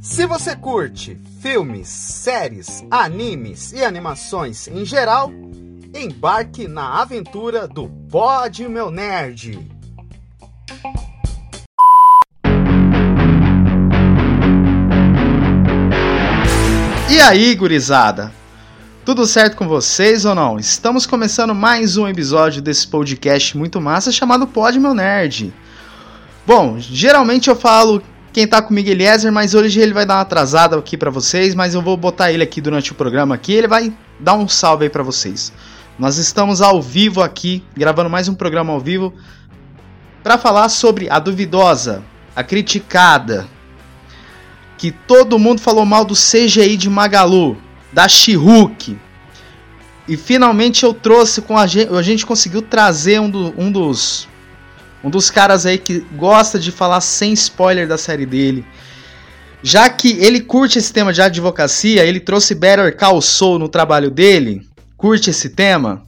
Se você curte filmes, séries, animes e animações em geral, embarque na aventura do Pod Meu Nerd. E aí, gurizada? Tudo certo com vocês ou não? Estamos começando mais um episódio desse podcast muito massa chamado Pod Meu Nerd. Bom, geralmente eu falo quem tá comigo Eliezer, mas hoje ele vai dar uma atrasada aqui para vocês, mas eu vou botar ele aqui durante o programa aqui, ele vai dar um salve aí para vocês. Nós estamos ao vivo aqui, gravando mais um programa ao vivo para falar sobre a duvidosa, a criticada, que todo mundo falou mal do CGI de Magalu, da She-Hulk. E finalmente eu trouxe com a gente, a gente conseguiu trazer um, do, um dos um dos caras aí que gosta de falar sem spoiler da série dele. Já que ele curte esse tema de advocacia, ele trouxe Better Call Saul no trabalho dele, curte esse tema,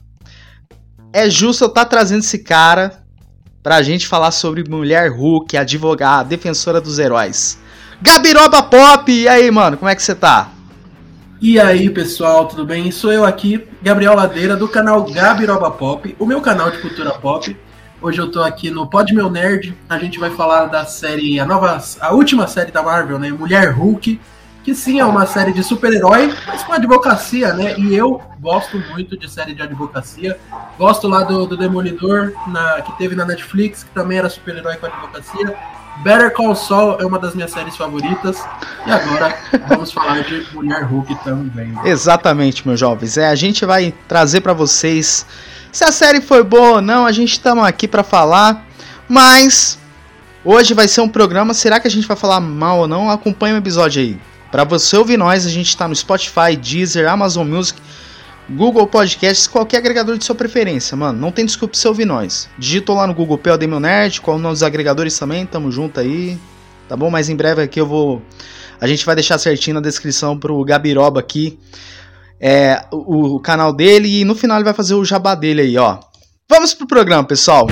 é justo eu estar tá trazendo esse cara pra gente falar sobre Mulher Hulk, advogada, defensora dos heróis. Gabiroba Pop, e aí, mano, como é que você tá? E aí, pessoal, tudo bem? Sou eu aqui, Gabriel Ladeira, do canal Gabiroba Pop, o meu canal de cultura pop. Hoje eu tô aqui no Pod Meu Nerd. A gente vai falar da série, a nova, a última série da Marvel, né? Mulher Hulk, que sim é uma série de super-herói, mas com advocacia, né? E eu gosto muito de série de advocacia. Gosto lá do, do Demolidor, na, que teve na Netflix, que também era super-herói com advocacia. Better Call Saul é uma das minhas séries favoritas. E agora vamos falar de Mulher Hulk também. Exatamente, meus jovens. É, a gente vai trazer para vocês se a série foi boa ou não, a gente estamos aqui para falar. Mas hoje vai ser um programa. Será que a gente vai falar mal ou não? Acompanhe o episódio aí. Para você ouvir nós, a gente está no Spotify, Deezer, Amazon Music, Google Podcasts, qualquer agregador de sua preferência, mano. Não tem desculpa se ouvir nós. Digitou lá no Google PLD Meu Nerd, com nos agregadores também, tamo junto aí. Tá bom? Mas em breve aqui eu vou. A gente vai deixar certinho na descrição pro Gabiroba aqui é, o, o, canal dele e no final ele vai fazer o jabá dele aí, ó. Vamos pro programa, pessoal.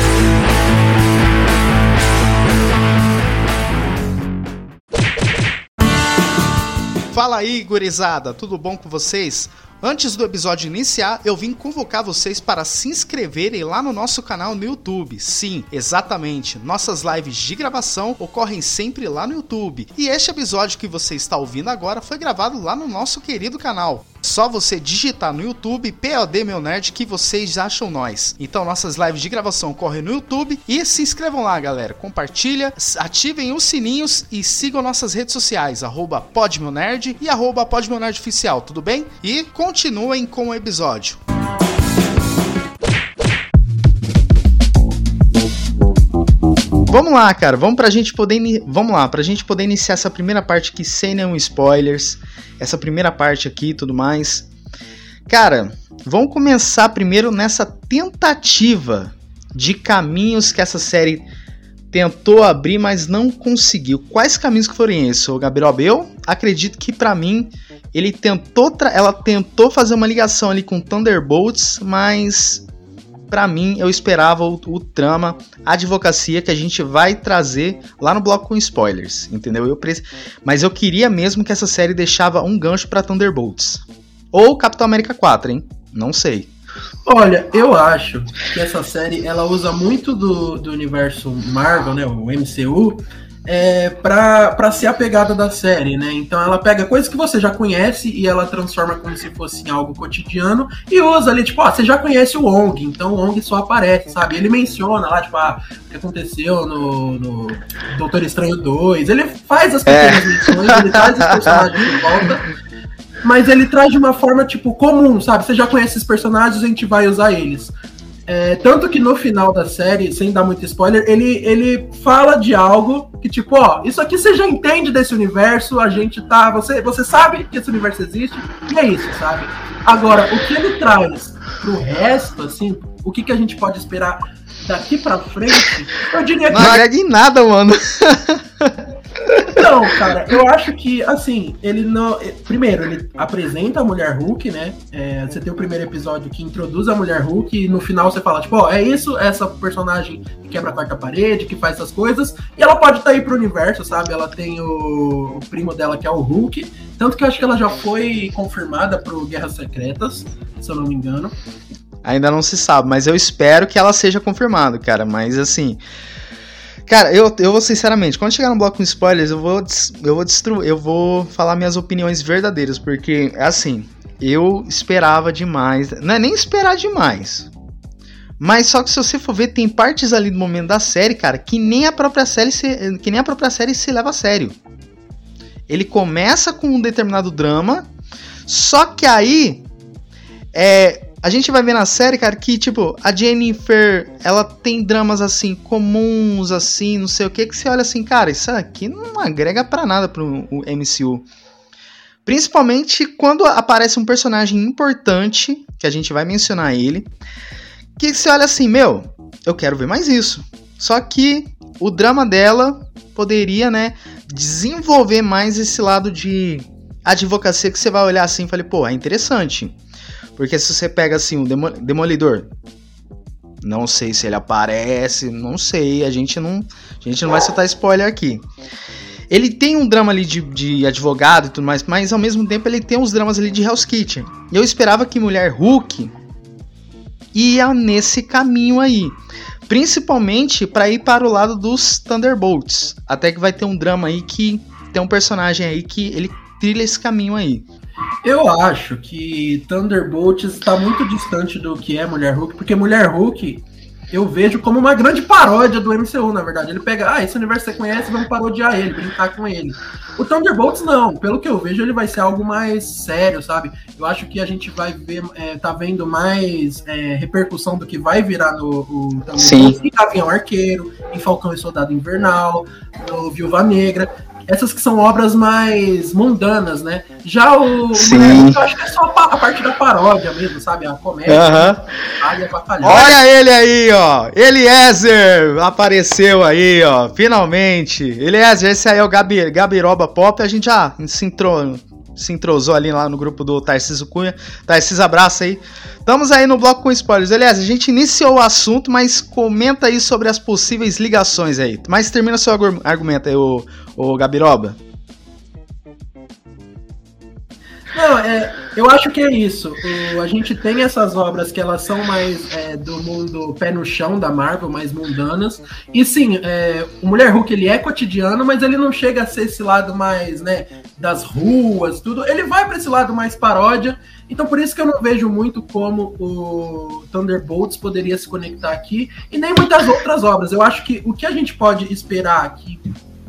Fala aí, gurizada, tudo bom com vocês? Antes do episódio iniciar, eu vim convocar vocês para se inscreverem lá no nosso canal no YouTube. Sim, exatamente. Nossas lives de gravação ocorrem sempre lá no YouTube. E este episódio que você está ouvindo agora foi gravado lá no nosso querido canal. Só você digitar no YouTube POD Meu Nerd que vocês acham nós. Então nossas lives de gravação ocorrem no YouTube e se inscrevam lá, galera. Compartilha, ativem os sininhos e sigam nossas redes sociais, arroba Nerd e arroba Oficial, tudo bem? E continuem com o episódio. Vamos lá, cara. Vamos pra gente poder. Vamos lá, pra gente poder iniciar essa primeira parte aqui sem nenhum spoilers. Essa primeira parte aqui e tudo mais. Cara, vamos começar primeiro nessa tentativa de caminhos que essa série tentou abrir, mas não conseguiu. Quais caminhos que foram esses, Gabriel? Eu acredito que para mim ele tentou, ela tentou fazer uma ligação ali com Thunderbolts, mas para mim, eu esperava o, o, trama, a advocacia que a gente vai trazer lá no bloco com spoilers, entendeu? Eu pre... Mas eu queria mesmo que essa série deixava um gancho para Thunderbolts. Ou Capitão América 4, hein? Não sei. Olha, eu acho que essa série ela usa muito do, do universo Marvel, né? O MCU é, para ser a pegada da série, né? Então ela pega coisas que você já conhece e ela transforma como se fosse em algo cotidiano e usa ali, tipo, ó, você já conhece o Ong, então o Ong só aparece, sabe? Ele menciona lá, tipo, ah, o que aconteceu no, no Doutor Estranho 2, ele faz as pequenas é. menções, ele traz os personagens de volta, mas ele traz de uma forma, tipo, comum, sabe? Você já conhece esses personagens, a gente vai usar eles. É, tanto que no final da série, sem dar muito spoiler, ele, ele fala de algo que, tipo, ó, isso aqui você já entende desse universo, a gente tá. Você, você sabe que esse universo existe, e é isso, sabe? Agora, o que ele traz pro resto, assim, o que, que a gente pode esperar daqui pra frente, eu diria que. Não agrega em nada, mano. Então, cara, eu acho que, assim, ele não. Primeiro, ele apresenta a mulher Hulk, né? É, você tem o primeiro episódio que introduz a mulher Hulk e no final você fala, tipo, ó, é isso, essa personagem que quebra a quarta parede, que faz essas coisas. E ela pode estar tá aí pro universo, sabe? Ela tem o, o primo dela que é o Hulk. Tanto que eu acho que ela já foi confirmada pro Guerras Secretas, se eu não me engano. Ainda não se sabe, mas eu espero que ela seja confirmada, cara. Mas assim. Cara, eu, eu vou sinceramente, quando chegar no bloco com spoilers, eu vou, eu vou destruir, eu vou falar minhas opiniões verdadeiras, porque assim, eu esperava demais, não é nem esperar demais. Mas só que se você for ver, tem partes ali do momento da série, cara, que nem a própria série se, que nem a própria série se leva a sério. Ele começa com um determinado drama, só que aí é, a gente vai ver na série, cara, que, tipo, a Jennifer, ela tem dramas, assim, comuns, assim, não sei o que, que você olha assim, cara, isso aqui não agrega para nada pro MCU. Principalmente quando aparece um personagem importante, que a gente vai mencionar ele, que você olha assim, meu, eu quero ver mais isso. Só que o drama dela poderia, né, desenvolver mais esse lado de advocacia que você vai olhar assim e falar, pô, é interessante. Porque se você pega assim o Demolidor, não sei se ele aparece, não sei, a gente não, a gente não vai soltar spoiler aqui. Ele tem um drama ali de, de advogado e tudo mais, mas ao mesmo tempo ele tem uns dramas ali de Hell's Kitchen. E eu esperava que Mulher Hulk ia nesse caminho aí. Principalmente para ir para o lado dos Thunderbolts. Até que vai ter um drama aí que tem um personagem aí que ele trilha esse caminho aí. Eu acho que Thunderbolts está muito distante do que é Mulher Hulk, porque Mulher Hulk eu vejo como uma grande paródia do MCU, na verdade. Ele pega, ah, esse universo você conhece, vamos parodiar ele, brincar com ele. O Thunderbolts não, pelo que eu vejo, ele vai ser algo mais sério, sabe? Eu acho que a gente vai ver, é, tá vendo mais é, repercussão do que vai virar no, no Thunderbolts em Gavião Arqueiro, em Falcão e Soldado Invernal, no Viúva Negra essas que são obras mais mundanas, né? Já o Sim. eu acho que é só a parte da paródia mesmo, sabe? A comédia. Uhum. Olha ele aí, ó. Eliezer apareceu aí, ó. Finalmente. Eliezer, esse aí é o Gabi, Gabiroba Pop. A gente já se entrou se entrosou ali lá no grupo do Tarcísio Cunha. Tarcísio, abraço aí. Estamos aí no bloco com spoilers. Aliás, a gente iniciou o assunto, mas comenta aí sobre as possíveis ligações aí. Mas termina seu argumento aí, o, o Gabiroba. Não, é, eu acho que é isso. O, a gente tem essas obras que elas são mais é, do mundo pé no chão da Marvel, mais mundanas. E sim, é, o Mulher Hulk ele é cotidiano, mas ele não chega a ser esse lado mais, né, das ruas, tudo. Ele vai para esse lado mais paródia. Então por isso que eu não vejo muito como o Thunderbolts poderia se conectar aqui e nem muitas outras obras. Eu acho que o que a gente pode esperar aqui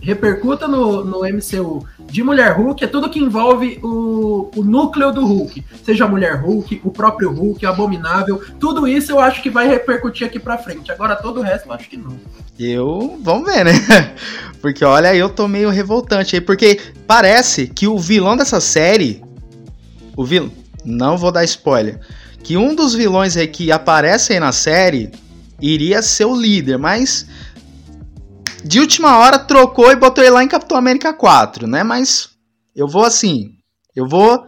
repercuta no, no MCU de Mulher Hulk é tudo que envolve o, o núcleo do Hulk. Seja a Mulher Hulk, o próprio Hulk, Abominável, tudo isso eu acho que vai repercutir aqui pra frente. Agora todo o resto eu acho que não. Eu. Vamos ver, né? Porque olha, eu tô meio revoltante aí. Porque parece que o vilão dessa série. O vilão. Não vou dar spoiler. Que um dos vilões aí que aparece aí na série iria ser o líder, mas de última hora trocou e botou ele lá em Capitão América 4, né? Mas eu vou assim, eu vou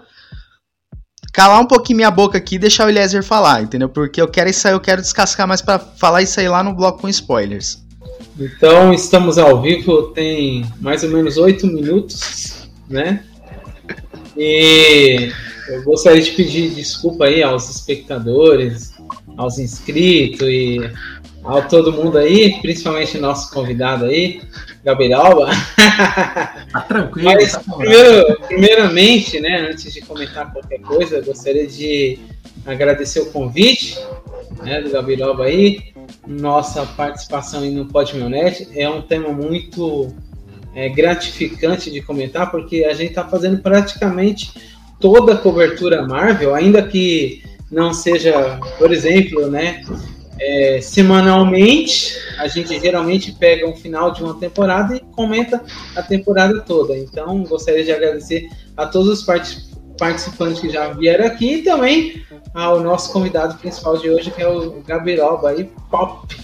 calar um pouquinho minha boca aqui e deixar o Eliezer falar, entendeu? Porque eu quero isso aí, eu quero descascar mais para falar isso aí lá no bloco com spoilers. Então, estamos ao vivo, tem mais ou menos oito minutos, né? E eu gostaria de pedir desculpa aí aos espectadores, aos inscritos e ao todo mundo aí, principalmente nosso convidado aí, Gabriel. Tá tranquilo. Mas, tá primeiro, primeiramente, né, antes de comentar qualquer coisa, gostaria de agradecer o convite né, do Gabriel aí. Nossa participação aí no Pod Net é um tema muito é, gratificante de comentar, porque a gente está fazendo praticamente toda a cobertura Marvel, ainda que não seja, por exemplo, né, é, semanalmente, a gente geralmente pega um final de uma temporada e comenta a temporada toda. Então, gostaria de agradecer a todos os participantes que já vieram aqui e também ao nosso convidado principal de hoje, que é o Gabiroba aí, Pop.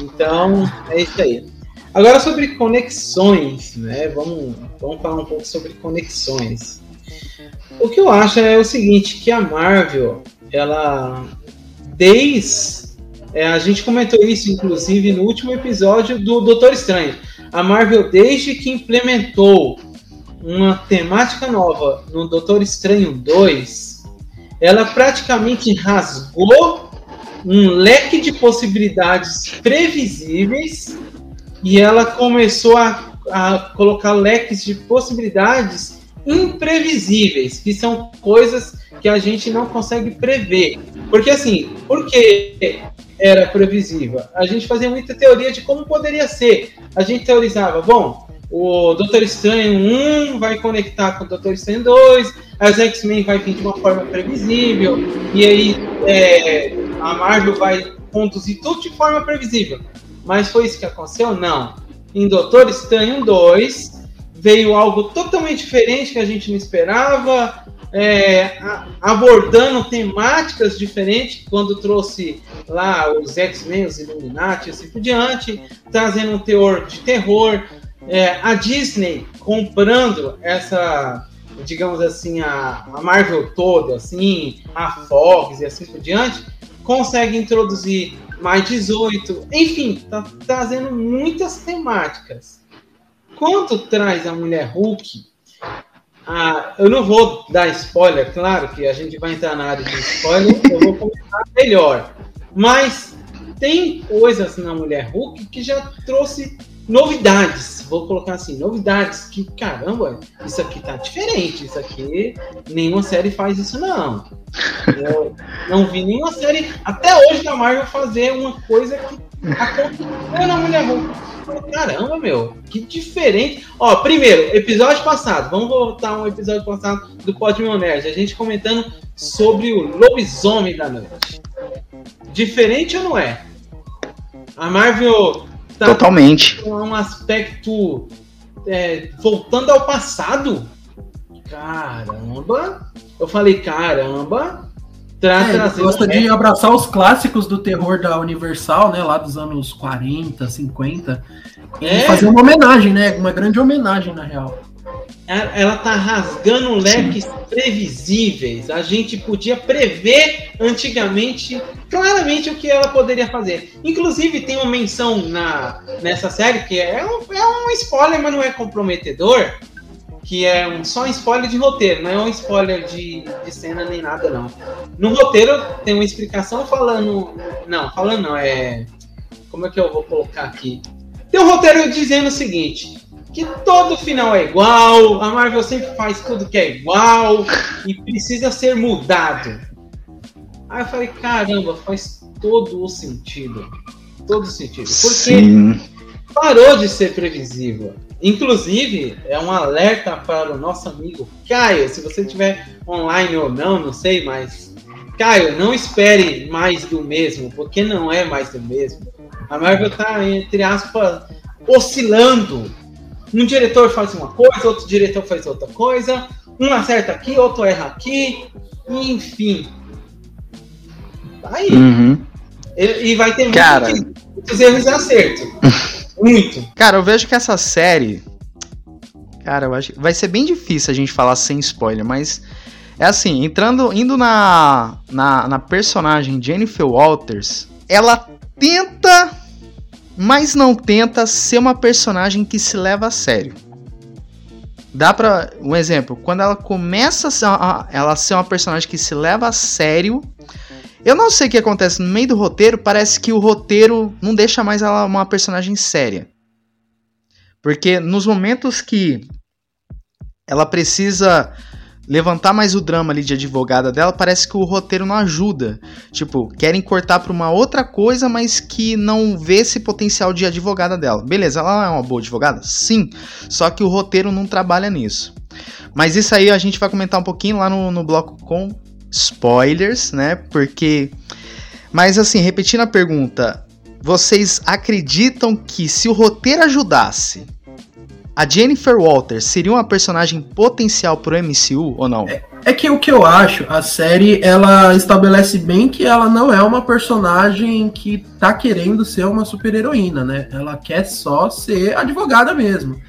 Então, é isso aí. Agora sobre conexões, né? Vamos, vamos falar um pouco sobre conexões. O que eu acho é o seguinte, que a Marvel, ela desde é, a gente comentou isso inclusive no último episódio do Doutor Estranho. A Marvel desde que implementou uma temática nova no Doutor Estranho 2, ela praticamente rasgou um leque de possibilidades previsíveis e ela começou a, a colocar leques de possibilidades imprevisíveis, que são coisas que a gente não consegue prever. Porque assim, porque era previsível? A gente fazia muita teoria de como poderia ser. A gente teorizava, bom, o Doutor Estranho 1 vai conectar com o Doutor Estranho 2, as X-Men vai vir de uma forma previsível, e aí é, a Marvel vai conduzir tudo de forma previsível. Mas foi isso que aconteceu? Não. Em Doutor Estranho 2 veio algo totalmente diferente que a gente não esperava, é, abordando temáticas diferentes, quando trouxe lá os X-Men, os Illuminati e assim por diante, trazendo um teor de terror. É, a Disney comprando essa, digamos assim, a, a Marvel toda, assim, a Fox e assim por diante, consegue introduzir mais 18, enfim, tá trazendo muitas temáticas. Quando traz a Mulher Hulk, ah, eu não vou dar spoiler, claro que a gente vai entrar na área de spoiler, eu vou comentar melhor. Mas tem coisas na Mulher Hulk que já trouxe novidades, vou colocar assim, novidades que, caramba, isso aqui tá diferente, isso aqui, nenhuma série faz isso não. Eu não vi nenhuma série, até hoje, da Marvel fazer uma coisa que aconteceu na Mulher Hulk. Caramba, meu, que diferente. Ó, primeiro, episódio passado, vamos voltar um episódio passado do Pod Nerd, a gente comentando sobre o lobisomem da noite. Diferente ou não é? A Marvel tá Totalmente. com um aspecto é, voltando ao passado. Caramba! Eu falei, caramba! Tra é, ele gosta de abraçar os clássicos do terror da Universal, né? Lá dos anos 40, 50. E é. fazer uma homenagem, né? Uma grande homenagem, na real. Ela tá rasgando leques Sim. previsíveis. A gente podia prever antigamente, claramente, o que ela poderia fazer. Inclusive, tem uma menção na, nessa série que é um, é um spoiler, mas não é comprometedor que é um, só um spoiler de roteiro, não é um spoiler de, de cena nem nada, não. No roteiro tem uma explicação falando. Não, falando não, é. Como é que eu vou colocar aqui? Tem um roteiro dizendo o seguinte: que todo final é igual, a Marvel sempre faz tudo que é igual e precisa ser mudado. Aí eu falei, caramba, faz todo o sentido. Todo o sentido. Porque Sim. parou de ser previsível. Inclusive, é um alerta para o nosso amigo Caio. Se você estiver online ou não, não sei, mas Caio, não espere mais do mesmo, porque não é mais do mesmo. A Marvel está, entre aspas, oscilando. Um diretor faz uma coisa, outro diretor faz outra coisa. Um acerta aqui, outro erra aqui. Enfim. Tá aí. Uhum. E, e, vai ter Cara... muitos erros e acertos. Muito. Cara, eu vejo que essa série. Cara, eu acho que vai ser bem difícil a gente falar sem spoiler, mas. É assim, entrando, indo na, na, na personagem Jennifer Walters, ela tenta, mas não tenta ser uma personagem que se leva a sério. Dá pra. Um exemplo, quando ela começa a, ela ser uma personagem que se leva a sério, eu não sei o que acontece no meio do roteiro, parece que o roteiro não deixa mais ela uma personagem séria. Porque nos momentos que ela precisa levantar mais o drama ali de advogada dela, parece que o roteiro não ajuda. Tipo, querem cortar para uma outra coisa, mas que não vê esse potencial de advogada dela. Beleza, ela é uma boa advogada? Sim. Só que o roteiro não trabalha nisso. Mas isso aí a gente vai comentar um pouquinho lá no, no bloco com spoilers, né? Porque. Mas assim, repetindo a pergunta, vocês acreditam que se o roteiro ajudasse a Jennifer Walters seria uma personagem potencial pro MCU ou não? É, é, que o que eu acho, a série ela estabelece bem que ela não é uma personagem que tá querendo ser uma super-heroína, né? Ela quer só ser advogada mesmo.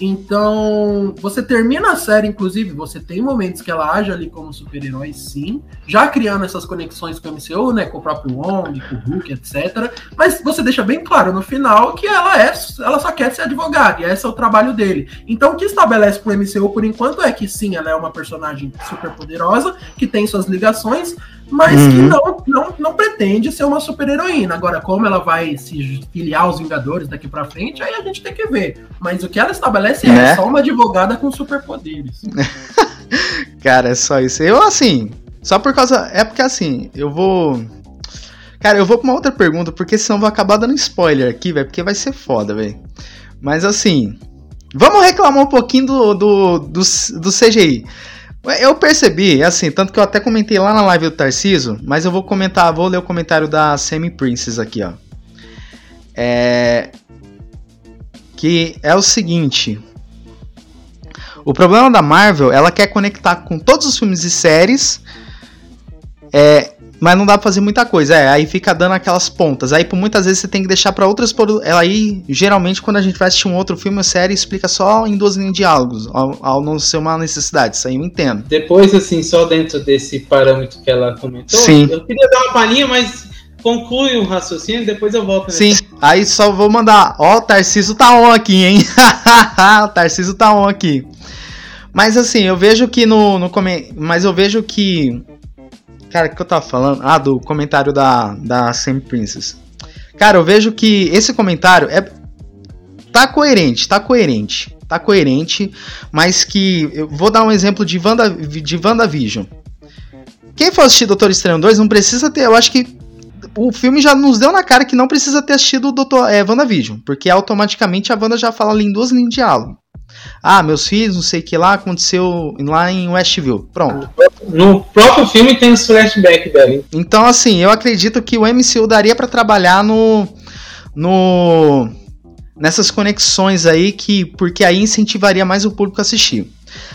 Então, você termina a série, inclusive, você tem momentos que ela age ali como super-herói, sim, já criando essas conexões com o MCU, né, com o próprio Wong, com o Hulk, etc. Mas você deixa bem claro no final que ela é, ela só quer ser advogada, e esse é o trabalho dele. Então, o que estabelece pro MCU por enquanto é que sim, ela é uma personagem super poderosa, que tem suas ligações, mas uhum. que não, não, não pretende ser uma super-heroína. Agora, como ela vai se filiar aos Vingadores daqui para frente, aí a gente tem que ver. Mas o que ela estabelece é né? só uma advogada com superpoderes. Cara, é só isso. Eu, assim, só por causa. É porque, assim, eu vou. Cara, eu vou pra uma outra pergunta, porque senão eu vou acabar dando spoiler aqui, velho, porque vai ser foda, velho. Mas, assim. Vamos reclamar um pouquinho do, do, do, do CGI. Eu percebi, assim, tanto que eu até comentei lá na live do Tarciso, mas eu vou comentar, vou ler o comentário da Semi Princess aqui, ó. É. Que é o seguinte. O problema da Marvel, ela quer conectar com todos os filmes e séries. É, mas não dá pra fazer muita coisa. É, aí fica dando aquelas pontas. Aí por muitas vezes você tem que deixar para outras. Ela aí, geralmente, quando a gente vai assistir um outro filme ou série, explica só em duas linhas de diálogos, ao, ao, não ser uma necessidade. Isso aí eu entendo. Depois, assim, só dentro desse parâmetro que ela comentou, Sim. eu queria dar uma palhinha, mas conclui o raciocínio, depois eu volto. Sim, aí só vou mandar. Ó, o Tarciso tá on aqui, hein? o Tarciso tá on aqui. Mas assim, eu vejo que no, no mas eu vejo que Cara, o que eu tava falando? Ah, do comentário da, da Sam Princess. Cara, eu vejo que esse comentário é. Tá coerente, tá coerente. Tá coerente, mas que. Eu vou dar um exemplo de, Wanda, de WandaVision. Quem for assistir Doutor Estranho 2 não precisa ter. Eu acho que o filme já nos deu na cara que não precisa ter assistido o Doutor, é, WandaVision, porque automaticamente a Wanda já fala ali em duas linhas de diálogo. Ah, meus filhos, não sei o que lá, aconteceu lá em Westview. Pronto. No próprio filme tem os flashbacks dele. Então, assim, eu acredito que o MCU daria para trabalhar no. no nessas conexões aí que porque aí incentivaria mais o público a assistir.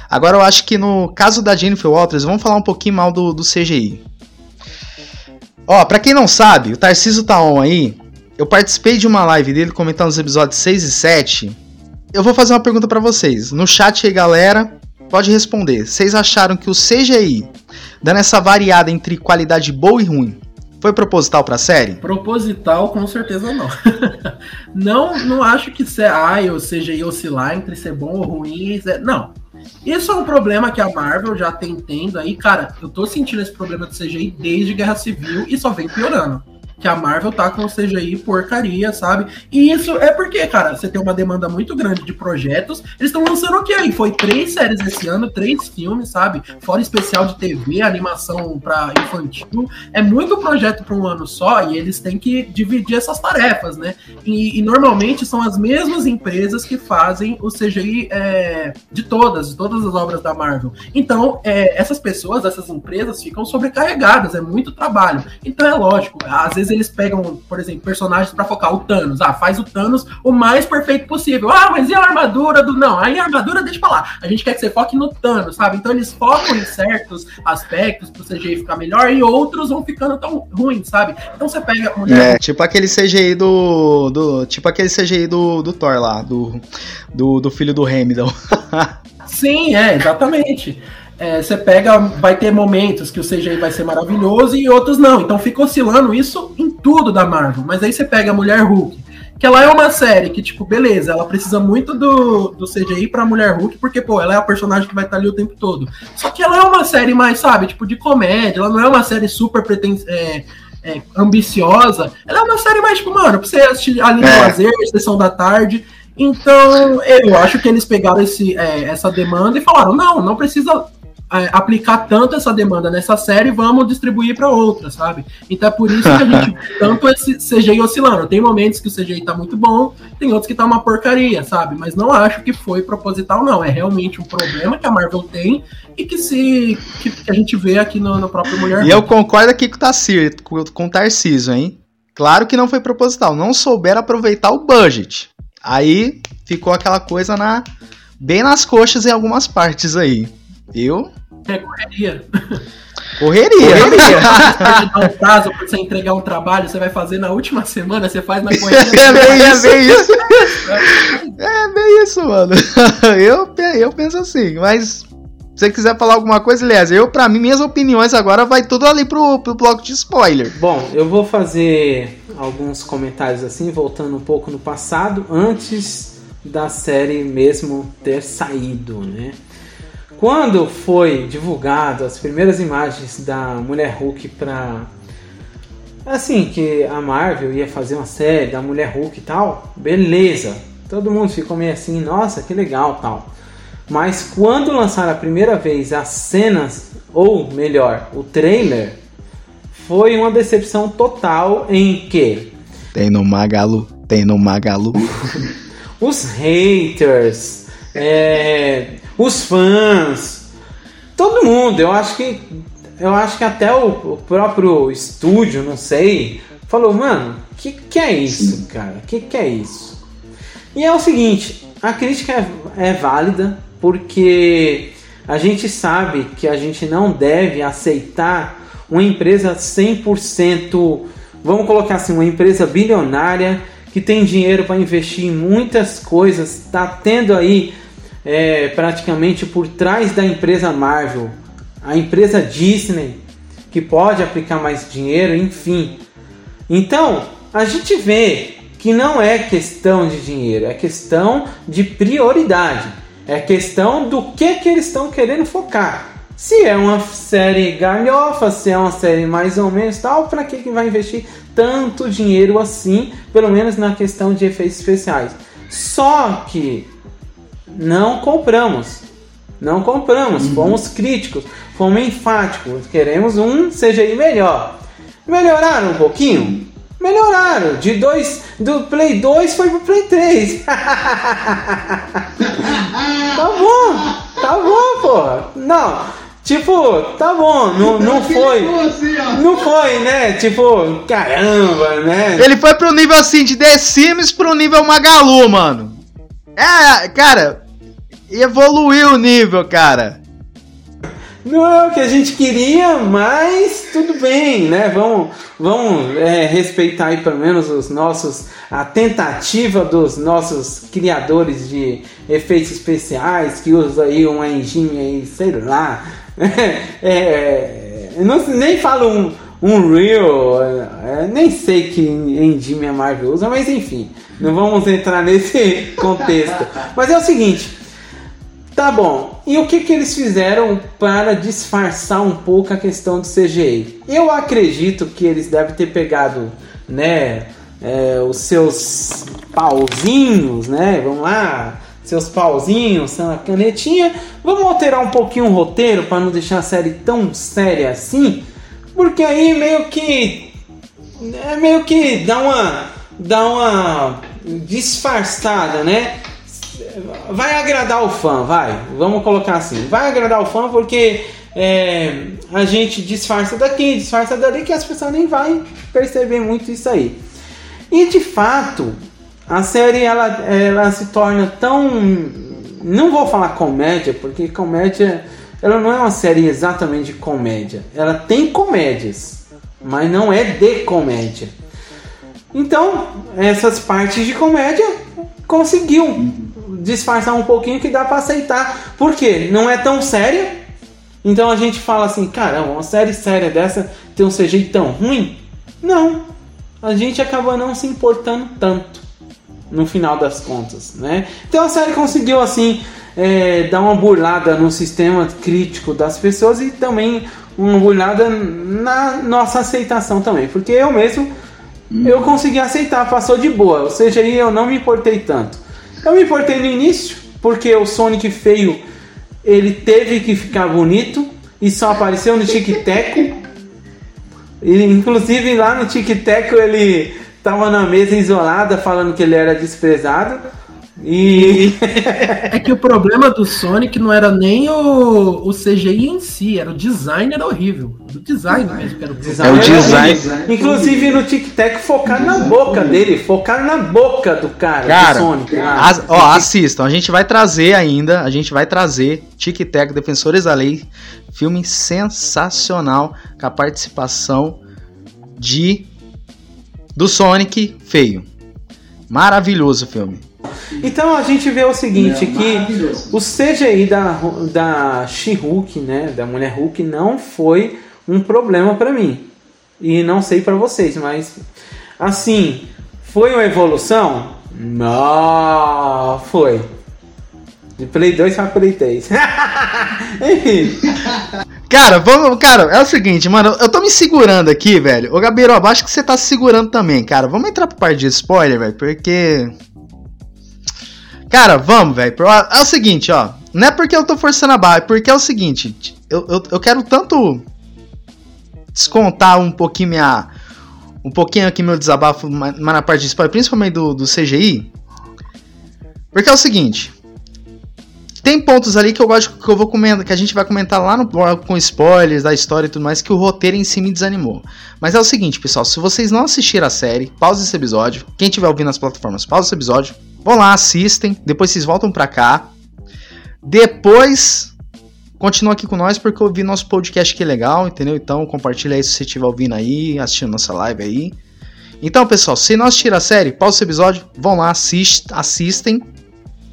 Agora eu acho que no caso da Jennifer Walters, vamos falar um pouquinho mal do, do CGI. Ó, pra quem não sabe, o Tarcísio tá on aí. Eu participei de uma live dele comentando os episódios 6 e 7 eu vou fazer uma pergunta para vocês. No chat aí, galera, pode responder. Vocês acharam que o CGI, dando essa variada entre qualidade boa e ruim, foi proposital para a série? Proposital, com certeza não. não, não acho que se, ah, o CGI oscilar entre ser bom ou ruim. Não. Isso é um problema que a Marvel já tem tendo aí, cara. Eu tô sentindo esse problema do CGI desde Guerra Civil e só vem piorando que a Marvel tá com CGI porcaria, sabe? E isso é porque, cara, você tem uma demanda muito grande de projetos. Eles estão lançando o que aí? Foi três séries esse ano, três filmes, sabe? Fora especial de TV, animação para infantil. É muito projeto para um ano só e eles têm que dividir essas tarefas, né? E, e normalmente são as mesmas empresas que fazem o CGI é, de todas, de todas as obras da Marvel. Então, é, essas pessoas, essas empresas ficam sobrecarregadas, é muito trabalho. Então é lógico, às vezes vezes eles pegam, por exemplo, personagens para focar o Thanos. Ah, faz o Thanos o mais perfeito possível. Ah, mas e a armadura do. Não, aí a armadura deixa pra lá. A gente quer que você foque no Thanos, sabe? Então eles focam em certos aspectos pro CGI ficar melhor e outros vão ficando tão ruins, sabe? Então você pega. É, tipo aquele CGI do. do tipo aquele CGI do, do Thor lá, do, do, do filho do Hamilton. Sim, é, exatamente é, você pega, vai ter momentos que o CGI vai ser maravilhoso e outros não. Então fica oscilando isso em tudo da Marvel. Mas aí você pega a Mulher Hulk, que ela é uma série que, tipo, beleza, ela precisa muito do, do CGI pra Mulher Hulk, porque, pô, ela é a personagem que vai estar ali o tempo todo. Só que ela é uma série mais, sabe, tipo, de comédia, ela não é uma série super preten é, é, ambiciosa. Ela é uma série mais, tipo, mano, pra você assistir ali no é. lazer, sessão da tarde. Então, eu acho que eles pegaram esse, é, essa demanda e falaram: não, não precisa aplicar tanto essa demanda nessa série, vamos distribuir para outras, sabe? Então é por isso que a gente tanto esse CGI oscilando. Tem momentos que o CGI tá muito bom, tem outros que tá uma porcaria, sabe? Mas não acho que foi proposital, não. É realmente um problema que a Marvel tem e que se que, que a gente vê aqui no, no próprio Mulher. E eu concordo aqui com o Tarcísio, com, com o Tarcísio, hein? Claro que não foi proposital, não souberam aproveitar o budget. Aí ficou aquela coisa na bem nas coxas em algumas partes aí. Viu? É correria. Correria. Correria. um prazo pra você entregar um trabalho, você vai fazer na última semana, você faz na correria. É bem, é bem isso. É bem isso, mano. Eu, eu penso assim, mas se você quiser falar alguma coisa, aliás, eu, pra mim, minhas opiniões agora vai tudo ali pro, pro bloco de spoiler. Bom, eu vou fazer alguns comentários assim, voltando um pouco no passado, antes da série mesmo ter saído, né? Quando foi divulgado as primeiras imagens da Mulher Hulk para assim que a Marvel ia fazer uma série da Mulher Hulk e tal, beleza. Todo mundo ficou meio assim, nossa, que legal, tal. Mas quando lançaram a primeira vez as cenas, ou melhor, o trailer, foi uma decepção total em que tem no Magalu, tem no Magalu. os haters, é, os fãs, todo mundo. Eu acho que eu acho que até o, o próprio estúdio, não sei, falou, mano, que que é isso, cara? Que que é isso? E é o seguinte, a crítica é, é válida porque a gente sabe que a gente não deve aceitar uma empresa 100%, vamos colocar assim, uma empresa bilionária que tem dinheiro para investir em muitas coisas, está tendo aí é, praticamente por trás da empresa Marvel, a empresa Disney, que pode aplicar mais dinheiro, enfim. Então, a gente vê que não é questão de dinheiro, é questão de prioridade. É questão do que, que eles estão querendo focar. Se é uma série galhofa, se é uma série mais ou menos tal, para que, que vai investir tanto dinheiro assim, pelo menos na questão de efeitos especiais? Só que não compramos. Não compramos, uhum. fomos críticos, fomos enfáticos, queremos um CGI melhor. Melhoraram um pouquinho? Melhoraram. De dois, do Play 2 foi pro Play 3. tá bom, tá bom, porra. Não, Tipo, tá bom, não, não foi. Não foi, né? Tipo, caramba, né? Ele foi pro nível assim de The Sims pro nível Magalu, mano. É, cara, evoluiu o nível, cara. Não é o que a gente queria, mas tudo bem, né? Vamos, vamos é, respeitar aí pelo menos os nossos. a tentativa dos nossos criadores de efeitos especiais que usam aí uma engine aí, sei lá, é, é, não, nem falo um, um Real, é, nem sei que engine a Marvel usa, mas enfim, não vamos entrar nesse contexto. Mas é o seguinte, tá bom, e o que, que eles fizeram para disfarçar um pouco a questão do CGI? Eu acredito que eles devem ter pegado, né, é, os seus pauzinhos, né, vamos lá, seus pauzinhos, a canetinha. Vamos alterar um pouquinho o roteiro para não deixar a série tão séria assim, porque aí meio que é meio que dá uma dá uma disfarçada, né? Vai agradar o fã, vai. Vamos colocar assim. Vai agradar o fã porque é, a gente disfarça daqui, disfarça dali, que as pessoas nem vai perceber muito isso aí. E de fato, a série ela, ela se torna tão. Não vou falar comédia, porque comédia. Ela não é uma série exatamente de comédia. Ela tem comédias, mas não é de comédia. Então, essas partes de comédia conseguiu disfarçar um pouquinho que dá para aceitar. Por quê? Não é tão séria. Então a gente fala assim, caramba, uma série séria dessa tem um CGI tão ruim? Não. A gente acaba não se importando tanto no final das contas, né? Então a série conseguiu assim é, dar uma burlada no sistema crítico das pessoas e também uma burlada na nossa aceitação também, porque eu mesmo eu consegui aceitar, passou de boa, ou seja, eu não me importei tanto. Eu me importei no início porque o Sonic feio ele teve que ficar bonito e só apareceu no Tic Teco. Inclusive lá no Tic Teco ele Tava na mesa isolada falando que ele era desprezado. E é que o problema do Sonic não era nem o, o CGI em si, era o design era horrível. O design mesmo era o design. É o design. Inclusive no Tic Tac focar na boca dele, focar na boca do cara, cara do Sonic. As, ó, assistam, a gente vai trazer ainda, a gente vai trazer Tic Tac Defensores da Lei, filme sensacional com a participação de do Sonic feio. Maravilhoso o filme. Então a gente vê o seguinte, que o CGI da, da She-Hulk, né, da Mulher Hulk, não foi um problema para mim. E não sei para vocês, mas assim, foi uma evolução? Não, foi. De Play 2 para Play 3. Cara, vamos, cara, é o seguinte, mano, eu tô me segurando aqui, velho. Ô, Gabriel, acho que você tá se segurando também, cara. Vamos entrar pro parte de spoiler, velho, porque Cara, vamos, velho. É o seguinte, ó. Não é porque eu tô forçando a barra, é porque é o seguinte. Eu, eu, eu quero tanto descontar um pouquinho minha. Um pouquinho aqui meu desabafo, mas na parte de spoiler, principalmente do, do CGI. Porque é o seguinte. Tem pontos ali que eu gosto que eu vou comentar, que a gente vai comentar lá no com spoilers da história e tudo mais, que o roteiro em si me desanimou. Mas é o seguinte, pessoal, se vocês não assistiram a série, pausa esse episódio. Quem estiver ouvindo nas plataformas, pausa esse episódio Vão lá, assistem, depois vocês voltam pra cá. Depois continua aqui com nós porque eu vi nosso podcast que é legal, entendeu? Então compartilha aí se você estiver ouvindo aí, assistindo nossa live aí. Então, pessoal, se não assistir a série, pausa esse episódio, vão lá, assist, assistem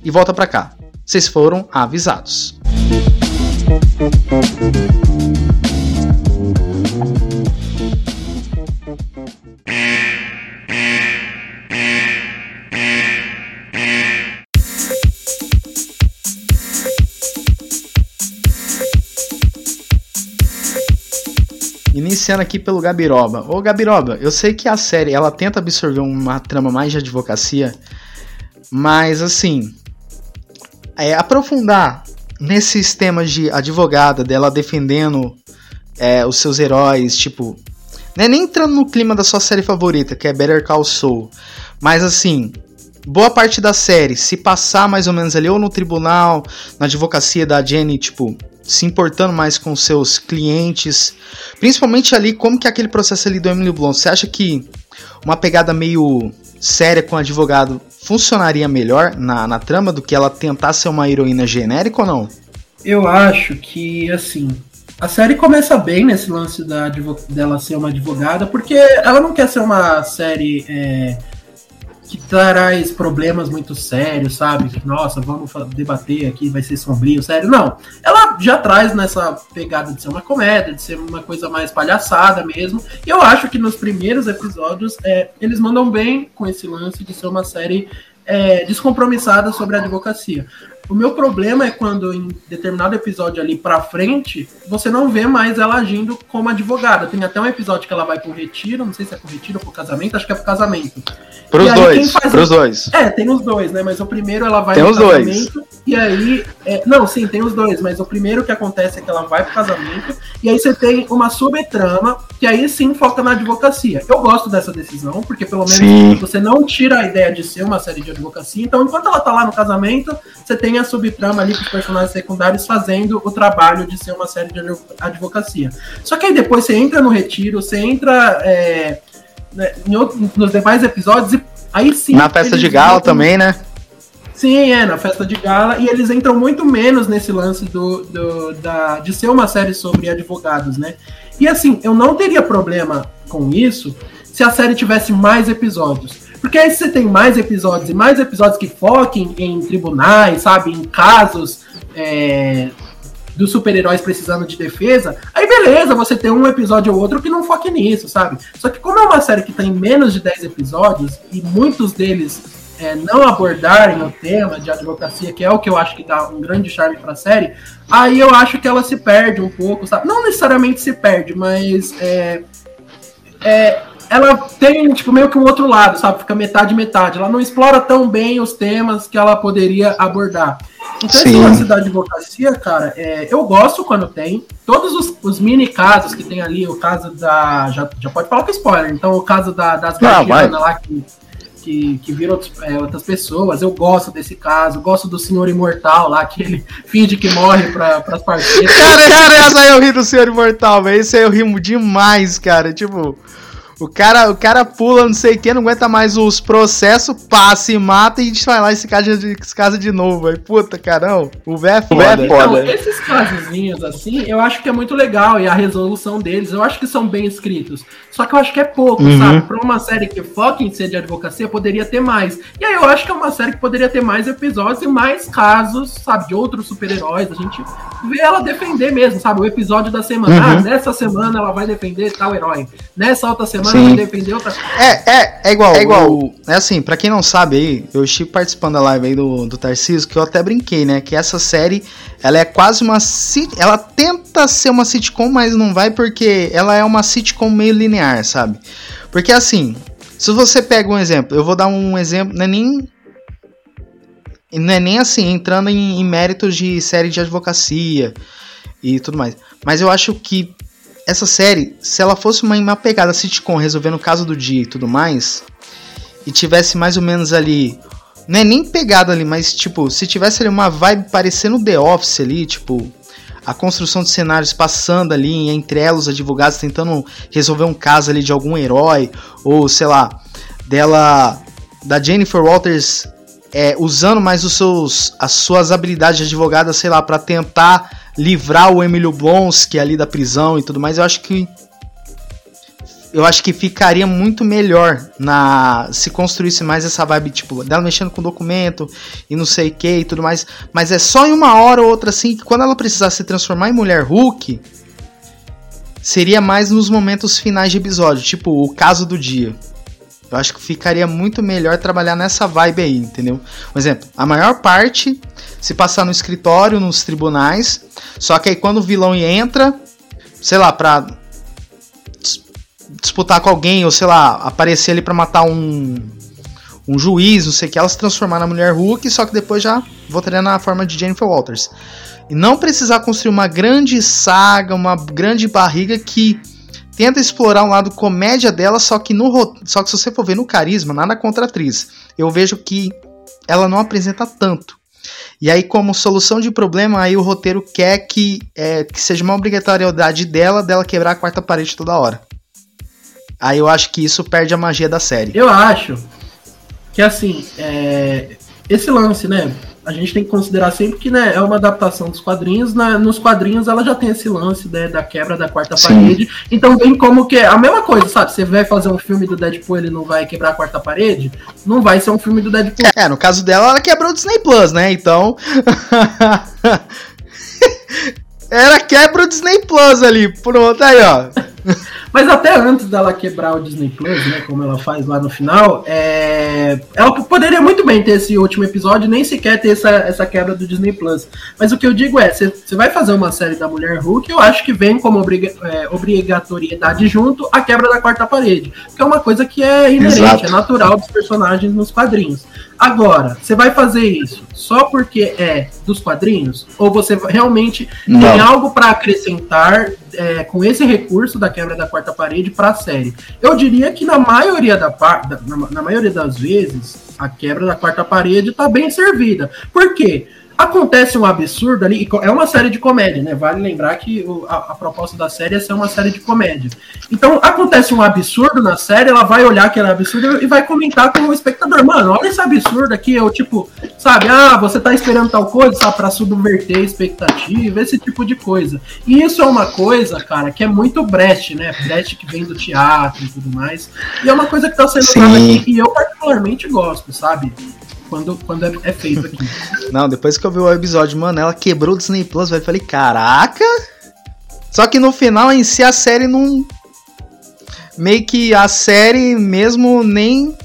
e volta pra cá. Vocês foram avisados. Iniciando aqui pelo Gabiroba. Ô Gabiroba, eu sei que a série ela tenta absorver uma trama mais de advocacia, mas assim, é, aprofundar nesses temas de advogada, dela defendendo é, os seus heróis, tipo, não é nem entrando no clima da sua série favorita, que é Better Call Saul, mas assim, boa parte da série se passar mais ou menos ali ou no tribunal, na advocacia da Jenny, tipo, se importando mais com seus clientes, principalmente ali como que é aquele processo ali do Emily Blunt. Você acha que uma pegada meio séria com advogado funcionaria melhor na, na trama do que ela tentar ser uma heroína genérica ou não? Eu acho que assim a série começa bem nesse lance da, dela ser uma advogada, porque ela não quer ser uma série é, que traz problemas muito sérios, sabe? Nossa, vamos debater aqui, vai ser sombrio, sério. Não. Ela já traz nessa pegada de ser uma comédia, de ser uma coisa mais palhaçada mesmo. E eu acho que nos primeiros episódios é, eles mandam bem com esse lance de ser uma série é, descompromissada sobre a advocacia. O meu problema é quando em determinado episódio ali pra frente, você não vê mais ela agindo como advogada. Tem até um episódio que ela vai pro retiro, não sei se é pro retiro ou pro casamento, acho que é pro casamento. Pros aí, dois, pros o... dois. É, tem os dois, né? Mas o primeiro ela vai tem pro casamento. Dois. E aí. É... Não, sim, tem os dois, mas o primeiro que acontece é que ela vai pro casamento. E aí você tem uma subtrama que aí sim foca na advocacia. Eu gosto dessa decisão, porque pelo menos sim. você não tira a ideia de ser uma série de advocacia. Então, enquanto ela tá lá no casamento, você tem a subtrama ali com os personagens secundários fazendo o trabalho de ser uma série de advocacia. Só que aí depois você entra no retiro, você entra. É né, em nos demais episódios, e aí sim. Na festa de gala entram... também, né? Sim, é, na festa de gala, e eles entram muito menos nesse lance do, do, da, de ser uma série sobre advogados, né? E assim, eu não teria problema com isso se a série tivesse mais episódios. Porque aí você tem mais episódios e mais episódios que foquem em tribunais, sabe, em casos é, dos super-heróis precisando de defesa, aí beleza, você tem um episódio ou outro que não foque nisso, sabe? Só que como é uma série que tem menos de 10 episódios e muitos deles é, não abordarem o tema de advocacia, que é o que eu acho que dá um grande charme para a série, aí eu acho que ela se perde um pouco, sabe? Não necessariamente se perde, mas é, é, ela tem tipo meio que um outro lado, sabe? Fica metade metade. Ela não explora tão bem os temas que ela poderia abordar. Então, Sim. esse lance da advocacia, cara, é, eu gosto quando tem. Todos os, os, mini casos que tem ali, o caso da. Já, já pode falar com spoiler. Então, o caso da, das guardianas lá que, que, que vira outros, é, outras pessoas. Eu gosto desse caso, gosto do Senhor Imortal lá, que ele finge que morre pra, pras parceiras. Cara, cara, essa aí eu ri do Senhor Imortal, velho. Esse aí eu rimo demais, cara. Tipo. O cara, o cara pula, não sei o que, não aguenta mais os processos, passa e mata e vai lá e se casa de, se casa de novo, velho. Puta, carão. O véio é foda. É foda. Então, esses casozinhos assim, eu acho que é muito legal e a resolução deles, eu acho que são bem escritos. Só que eu acho que é pouco, uhum. sabe? Pra uma série que foca em ser de advocacia, poderia ter mais. E aí eu acho que é uma série que poderia ter mais episódios e mais casos, sabe, de outros super-heróis. A gente vê ela defender mesmo, sabe? O episódio da semana. Uhum. Ah, nessa semana ela vai defender tal herói. Nessa outra semana Sim. outra. É, é, é igual. É igual. O, é assim, pra quem não sabe aí, eu estive participando da live aí do, do Tarcísio, que eu até brinquei, né? Que essa série, ela é quase uma. Ela tenta ser uma sitcom, mas não vai porque ela é uma sitcom meio linear, sabe? Porque assim, se você pega um exemplo, eu vou dar um exemplo, não é nem não é nem assim, entrando em, em, méritos de série de advocacia e tudo mais. Mas eu acho que essa série, se ela fosse uma, uma pegada sitcom resolvendo o caso do dia e tudo mais, e tivesse mais ou menos ali. Não é nem pegada ali, mas tipo, se tivesse ali uma vibe parecendo The Office ali, tipo, a construção de cenários passando ali entre elas, os advogados tentando resolver um caso ali de algum herói, ou sei lá, dela. Da Jennifer Walters é, usando mais os seus, as suas habilidades de advogada, sei lá, para tentar livrar o Emílio Blonsky ali da prisão e tudo mais, eu acho que eu acho que ficaria muito melhor na se construísse mais essa vibe tipo dela mexendo com documento e não sei o que e tudo mais, mas é só em uma hora ou outra assim que quando ela precisar se transformar em mulher Hulk seria mais nos momentos finais de episódio, tipo o caso do dia. Eu acho que ficaria muito melhor trabalhar nessa vibe aí, entendeu? Por exemplo, a maior parte se passar no escritório, nos tribunais, só que aí quando o vilão entra, sei lá, pra disputar com alguém, ou sei lá, aparecer ali pra matar um, um juiz, não sei o que, ela se transformar na mulher Hulk, só que depois já voltaria na forma de Jennifer Walters. E não precisar construir uma grande saga, uma grande barriga que tenta explorar um lado comédia dela, só que no só que se você for ver no carisma, nada contra a atriz. Eu vejo que ela não apresenta tanto. E aí, como solução de problema, aí o roteiro quer que, é, que seja uma obrigatoriedade dela, dela quebrar a quarta parede toda hora. Aí eu acho que isso perde a magia da série. Eu acho que assim, é, esse lance, né? a gente tem que considerar sempre que né, é uma adaptação dos quadrinhos. Né, nos quadrinhos ela já tem esse lance né, da quebra da quarta Sim. parede. Então vem como que é a mesma coisa, sabe? Você vai fazer um filme do Deadpool ele não vai quebrar a quarta parede? Não vai ser um filme do Deadpool. É, no caso dela, ela quebrou o Disney Plus, né? Então. Era quebra o Disney Plus ali. Pronto, aí, ó. Mas até antes dela quebrar o Disney Plus, né, como ela faz lá no final, é... ela poderia muito bem ter esse último episódio, nem sequer ter essa, essa quebra do Disney Plus. Mas o que eu digo é, você vai fazer uma série da Mulher Hulk, eu acho que vem como obriga é, obrigatoriedade junto a quebra da quarta parede, que é uma coisa que é inerente, Exato. é natural dos personagens nos quadrinhos. Agora, você vai fazer isso só porque é dos quadrinhos? Ou você realmente Não. tem algo para acrescentar é, com esse recurso da quebra da quarta parede para a série? Eu diria que na maioria, da, na, na maioria das vezes, a quebra da quarta parede está bem servida. Por quê? Acontece um absurdo ali, é uma série de comédia, né? Vale lembrar que o, a, a, proposta da série é ser uma série de comédia. Então, acontece um absurdo na série, ela vai olhar aquele absurdo e vai comentar com o espectador, mano, olha esse absurdo aqui, eu tipo, sabe, ah, você tá esperando tal coisa, sabe, pra subverter a expectativa, esse tipo de coisa. E isso é uma coisa, cara, que é muito Brecht, né? Brecht que vem do teatro e tudo mais. E é uma coisa que tá sendo usada aqui e eu particularmente gosto, sabe? Quando, quando é, é feito aqui. Não, depois que eu vi o episódio, mano, ela quebrou o Disney Plus, velho. Falei, caraca! Só que no final em si a série não. Meio que a série mesmo nem.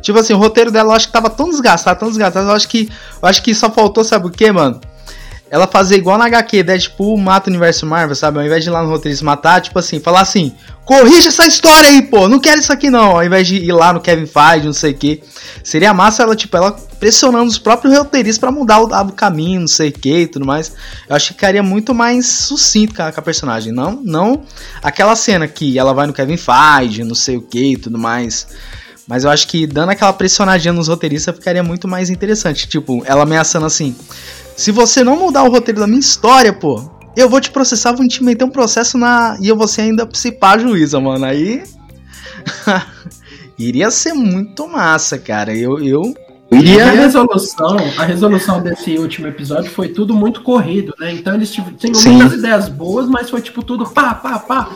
Tipo assim, o roteiro dela eu acho que tava tão desgastado, tão desgastado. Eu acho que, eu acho que só faltou, sabe o que, mano? Ela fazer igual na HQ, Deadpool mata o universo Marvel, sabe? Ao invés de ir lá no roteirista matar, tipo assim, falar assim, corrija essa história aí, pô, não quero isso aqui não. Ao invés de ir lá no Kevin Feige, não sei o que. Seria massa ela, tipo, ela pressionando os próprios roteiristas para mudar o, o, caminho, não sei o que e tudo mais. Eu acho que ficaria muito mais sucinto com a, com a, personagem. Não, não aquela cena que ela vai no Kevin Feige, não sei o que e tudo mais. Mas eu acho que dando aquela pressionadinha nos roteiristas ficaria muito mais interessante. Tipo, ela ameaçando assim: se você não mudar o roteiro da minha história, pô, eu vou te processar, vou te meter um processo na. E eu vou ser ainda principal juíza, mano. Aí. Iria ser muito massa, cara. Eu, eu e a resolução, a resolução desse último episódio foi tudo muito corrido, né? Então eles tinham muitas ideias boas, mas foi tipo tudo pá, pá, pá.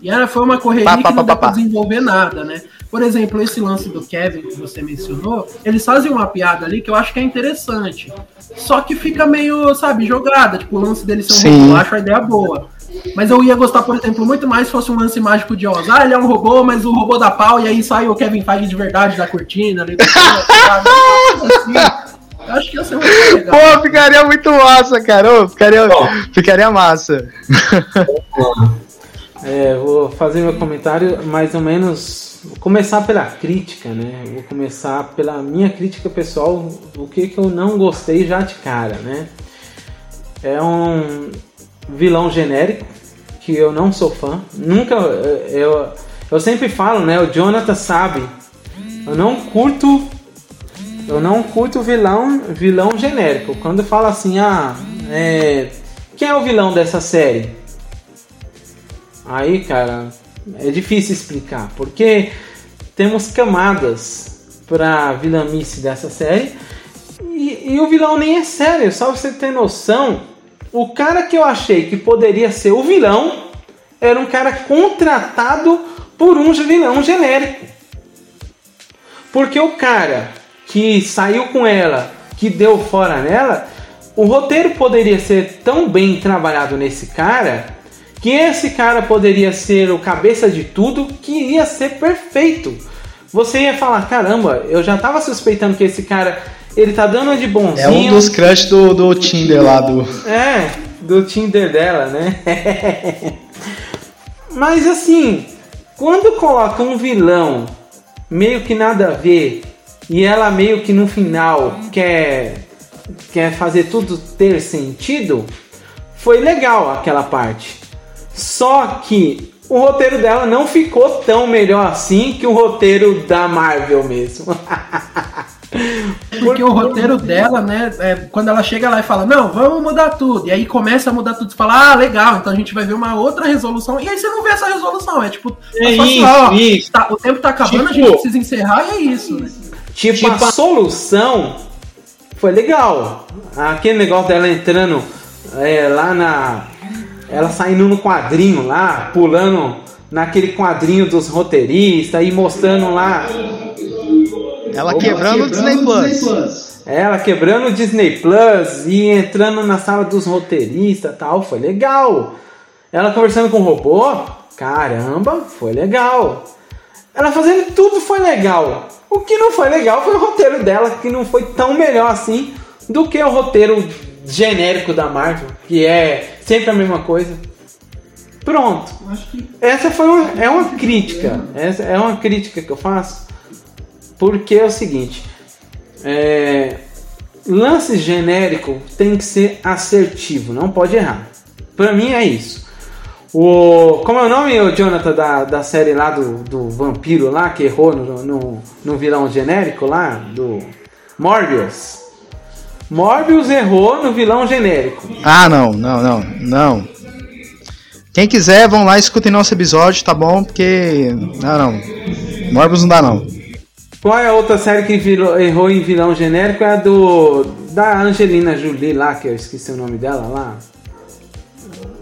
E era, foi uma correria pá, pá, que não pá, deu pra desenvolver nada, né? Por exemplo, esse lance do Kevin que você mencionou, eles fazem uma piada ali que eu acho que é interessante. Só que fica meio, sabe, jogada. Tipo, o lance dele ser um robô, eu acho a ideia boa. Mas eu ia gostar, por exemplo, muito mais se fosse um lance mágico de Oz. Ah, ele é um robô, mas o robô dá pau, e aí sai o Kevin Feige de verdade da cortina. Ali, assim. Acho que ia ser muito legal. Pô, ficaria muito massa, cara. Ô, ficaria, ficaria massa. É, vou fazer meu comentário mais ou menos. Vou começar pela crítica, né? Vou começar pela minha crítica pessoal, o que, que eu não gostei já de cara, né? É um, vilão genérico, que eu não sou fã. Nunca. Eu, eu sempre falo, né? O Jonathan sabe. Eu não curto. Eu não curto vilão, vilão genérico. Quando fala assim, ah, é, quem é o vilão dessa série? Aí, cara, é difícil explicar, porque temos camadas para vilamice dessa série e, e, o vilão nem é sério, só você ter noção o cara que eu achei que poderia ser o vilão era um cara contratado por um vilão genérico. Porque o cara que saiu com ela, que deu fora nela, o roteiro poderia ser tão bem trabalhado nesse cara que esse cara poderia ser o cabeça de tudo que ia ser perfeito. Você ia falar, caramba, eu já tava suspeitando que esse cara ele tá dando de bonzinho. É um dos crush do, do Tinder lá do. É, do Tinder dela, né? Mas assim, quando coloca um vilão meio que nada a ver e ela meio que no final quer quer fazer tudo ter sentido, foi legal aquela parte. Só que o roteiro dela não ficou tão melhor assim que o roteiro da Marvel mesmo. Porque o roteiro dela, né, é, quando ela chega lá e fala, não, vamos mudar tudo. E aí começa a mudar tudo, e fala, ah, legal, então a gente vai ver uma outra resolução. E aí você não vê essa resolução, é tipo, é isso, assim, ó, isso. Tá, o tempo tá acabando, tipo, a gente precisa encerrar e é isso, né? Tipo, tipo, a solução foi legal. Aquele negócio dela entrando é, lá na. Ela saindo no quadrinho lá, pulando naquele quadrinho dos roteiristas e mostrando lá ela quebrando o Disney, Plus. Ela quebrando o Disney Plus e entrando na sala dos roteiristas tal, foi legal. Ela conversando com o robô, caramba, foi legal. Ela fazendo tudo foi legal. O que não foi legal foi o roteiro dela, que não foi tão melhor assim do que o roteiro genérico da Marvel, que é sempre a mesma coisa. Pronto. Essa foi uma, é uma crítica. Essa é uma crítica que eu faço porque é o seguinte, é, lance genérico tem que ser assertivo, não pode errar. Para mim é isso. O, como é o nome, o Jonathan, da, da série lá do, do vampiro lá, que errou no, no, no vilão genérico lá, do Morbius. Morbius errou no vilão genérico. Ah, não, não, não, não. Quem quiser, vão lá e escutem nosso episódio, tá bom? Porque. Não, não. Morbius não dá, não. Qual é a outra série que virou, errou em vilão genérico? É a do. Da Angelina Jolie lá, que eu esqueci o nome dela lá.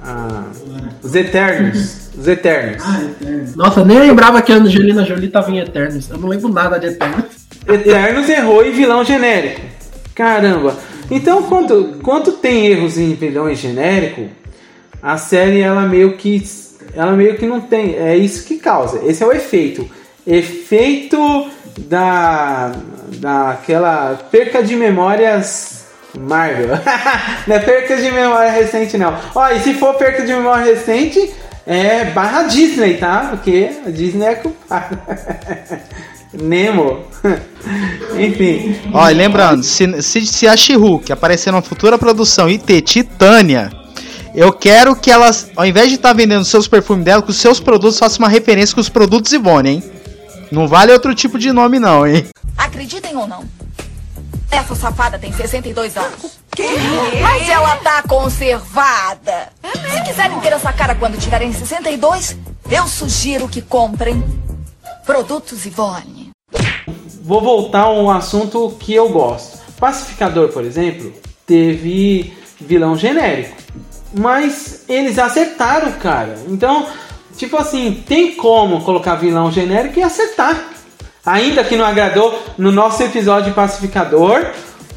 Ah, os Eternos. Os Eternos. Ah, Eternos. Nossa, nem lembrava que a Angelina Jolie tava em Eternos. Eu não lembro nada de Eternos. Eternos errou em vilão genérico. Caramba. Então, quando, quando tem erros em vilões genérico, a série ela meio que ela meio que não tem. É isso que causa. Esse é o efeito. Efeito da daquela perca de memórias Marvel. não é perca de memória recente não. Ó, e se for perca de memória recente, é barra Disney, tá? Porque a Disney é culpada. Nemo. Enfim. Ó, e lembrando, se, se, se a She-Hulk aparecer numa futura produção e ter Titânia, eu quero que elas, ao invés de estar tá vendendo seus perfumes dela, que os seus produtos façam uma referência com os produtos Ivone, hein? Não vale outro tipo de nome, não, hein? Acreditem ou não, essa safada tem 62 anos. Que? Mas ela tá conservada. Se quiserem ter essa cara quando tiverem 62, eu sugiro que comprem produtos Ivone. Vou voltar a um assunto que eu gosto. Pacificador, por exemplo, teve vilão genérico. Mas eles acertaram, cara. Então, tipo assim, tem como colocar vilão genérico e acertar. Ainda que não agradou no nosso episódio de Pacificador,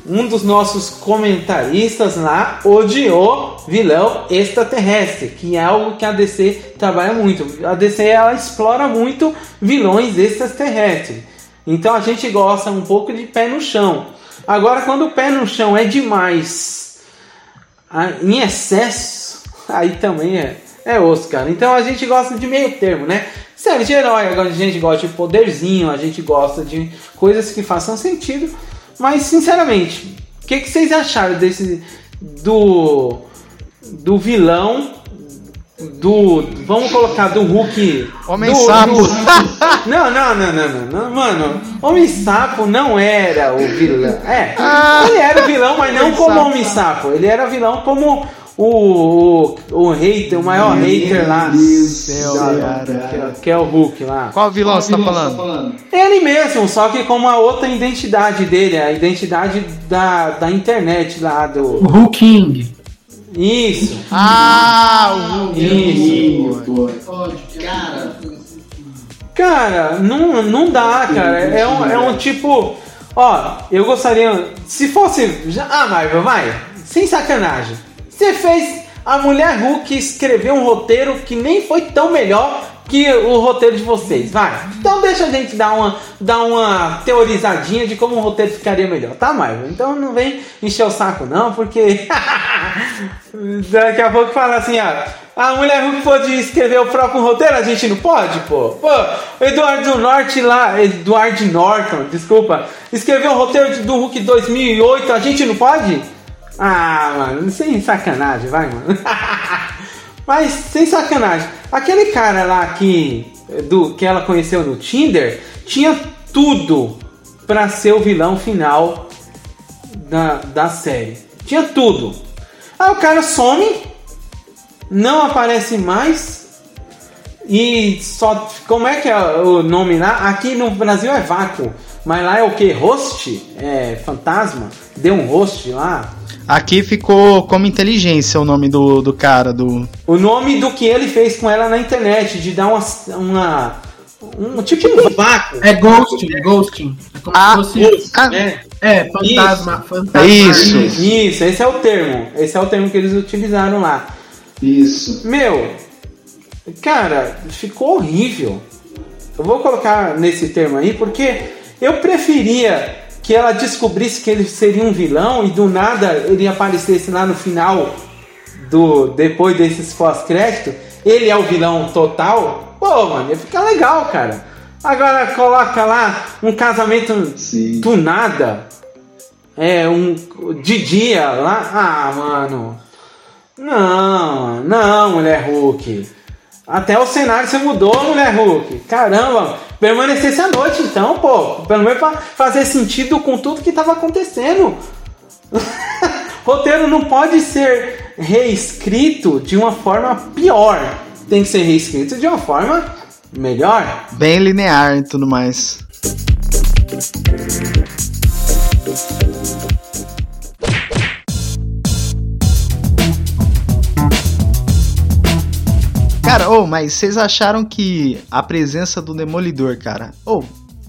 um dos nossos comentaristas lá odiou vilão extraterrestre, que é algo que a DC trabalha muito. A DC ela explora muito vilões extraterrestres. Então a gente gosta um pouco de pé no chão. Agora, quando o pé no chão é demais, em excesso, aí também é, é osso, cara. Então a gente gosta de meio termo, né? Série de herói, a gente gosta de poderzinho, a gente gosta de coisas que façam sentido. Mas, sinceramente, o que, que vocês acharam desse. do. do vilão do. Vamos colocar do Hulk. Homem do, sapo. do- não, não, não, não, não, não. Mano, Homem Sapo não era o vilão. É, ele era o vilão, mas não como Sapo. Homem Sapo. Ele era vilão como o, o, o hater, o maior hater lá. céu, Da- cara. que é- Que é o Hulk lá. Qual vilão você tá falando? Ele mesmo, só que com uma outra identidade dele, a identidade da, da internet lá O do. Hulk King. Isso. Ah, o. Isso. Cara, não, não dá, cara. É um, é um tipo. Ó, eu gostaria. Se fosse. já- Ah, Marvel, vai. Sem sacanagem. Você fez a mulher Hulk escrever um roteiro que nem foi tão melhor que o roteiro de vocês, vai. Então deixa a gente dar uma, dar uma teorizadinha de como o roteiro ficaria melhor, tá, Marvel? Então não vem encher o saco, não, porque. Daqui a pouco fala assim, ó. A mulher Hulk pode escrever o próprio roteiro, a gente não pode, pô. Pô, o Eduardo Norte lá, Eduardo Norton, desculpa, escreveu o roteiro do Hulk 2008, a gente não pode? Ah, mano, sem sacanagem, vai, mano. Mas sem sacanagem, aquele cara lá que, do, que ela conheceu no Tinder tinha tudo pra ser o vilão final da, da série. Tinha tudo. Aí o cara some, não aparece mais e só. Como é que é o nome lá? Aqui no Brasil é vácuo, mas lá é o que? Host? É fantasma? Deu um host lá? Aqui ficou como inteligência o nome do, do cara, do. O nome do que ele fez com ela na internet, de dar uma. uma um tipo um vácuo. É ghosting, ghosting. É como Ah, se fosse. Ah, né? É, fantasma. fantasma. Isso. Isso, esse é o termo. Esse é o termo que eles utilizaram lá. Isso. Meu, cara, ficou horrível. Eu vou colocar nesse termo aí porque eu preferia que ela descobrisse que ele seria um vilão e do nada ele aparecesse lá no final do depois desses pós-crédito, ele é o vilão total. Pô, mano, ia ficar legal, cara. Agora coloca lá um casamento Sim. do nada. É um de dia lá. Ah, mano. Não, não, mulher Hulk. Até o cenário se mudou, mulher Hulk. Caramba, permanecesse a noite então, pô. Pelo menos pra fazer sentido com tudo que tava acontecendo. Roteiro não pode ser reescrito de uma forma pior. Tem que ser reescrito de uma forma melhor. Bem linear e tudo mais. Cara, ô, mas vocês acharam que a presença do Demolidor, cara, ô,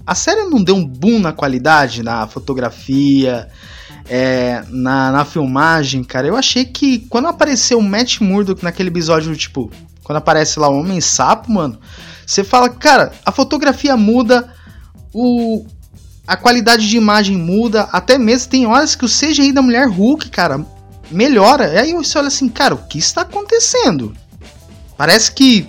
a série não deu um boom na qualidade, na fotografia, é, na, na filmagem, cara? Eu achei que quando apareceu o Matt Murdock naquele episódio, tipo, quando aparece lá o Homem-Sapo, mano, você fala, cara, a fotografia muda, o, a qualidade de imagem muda, até mesmo tem horas que o CGI da mulher Hulk, cara, melhora. E aí você olha assim, cara, o que está acontecendo? Parece que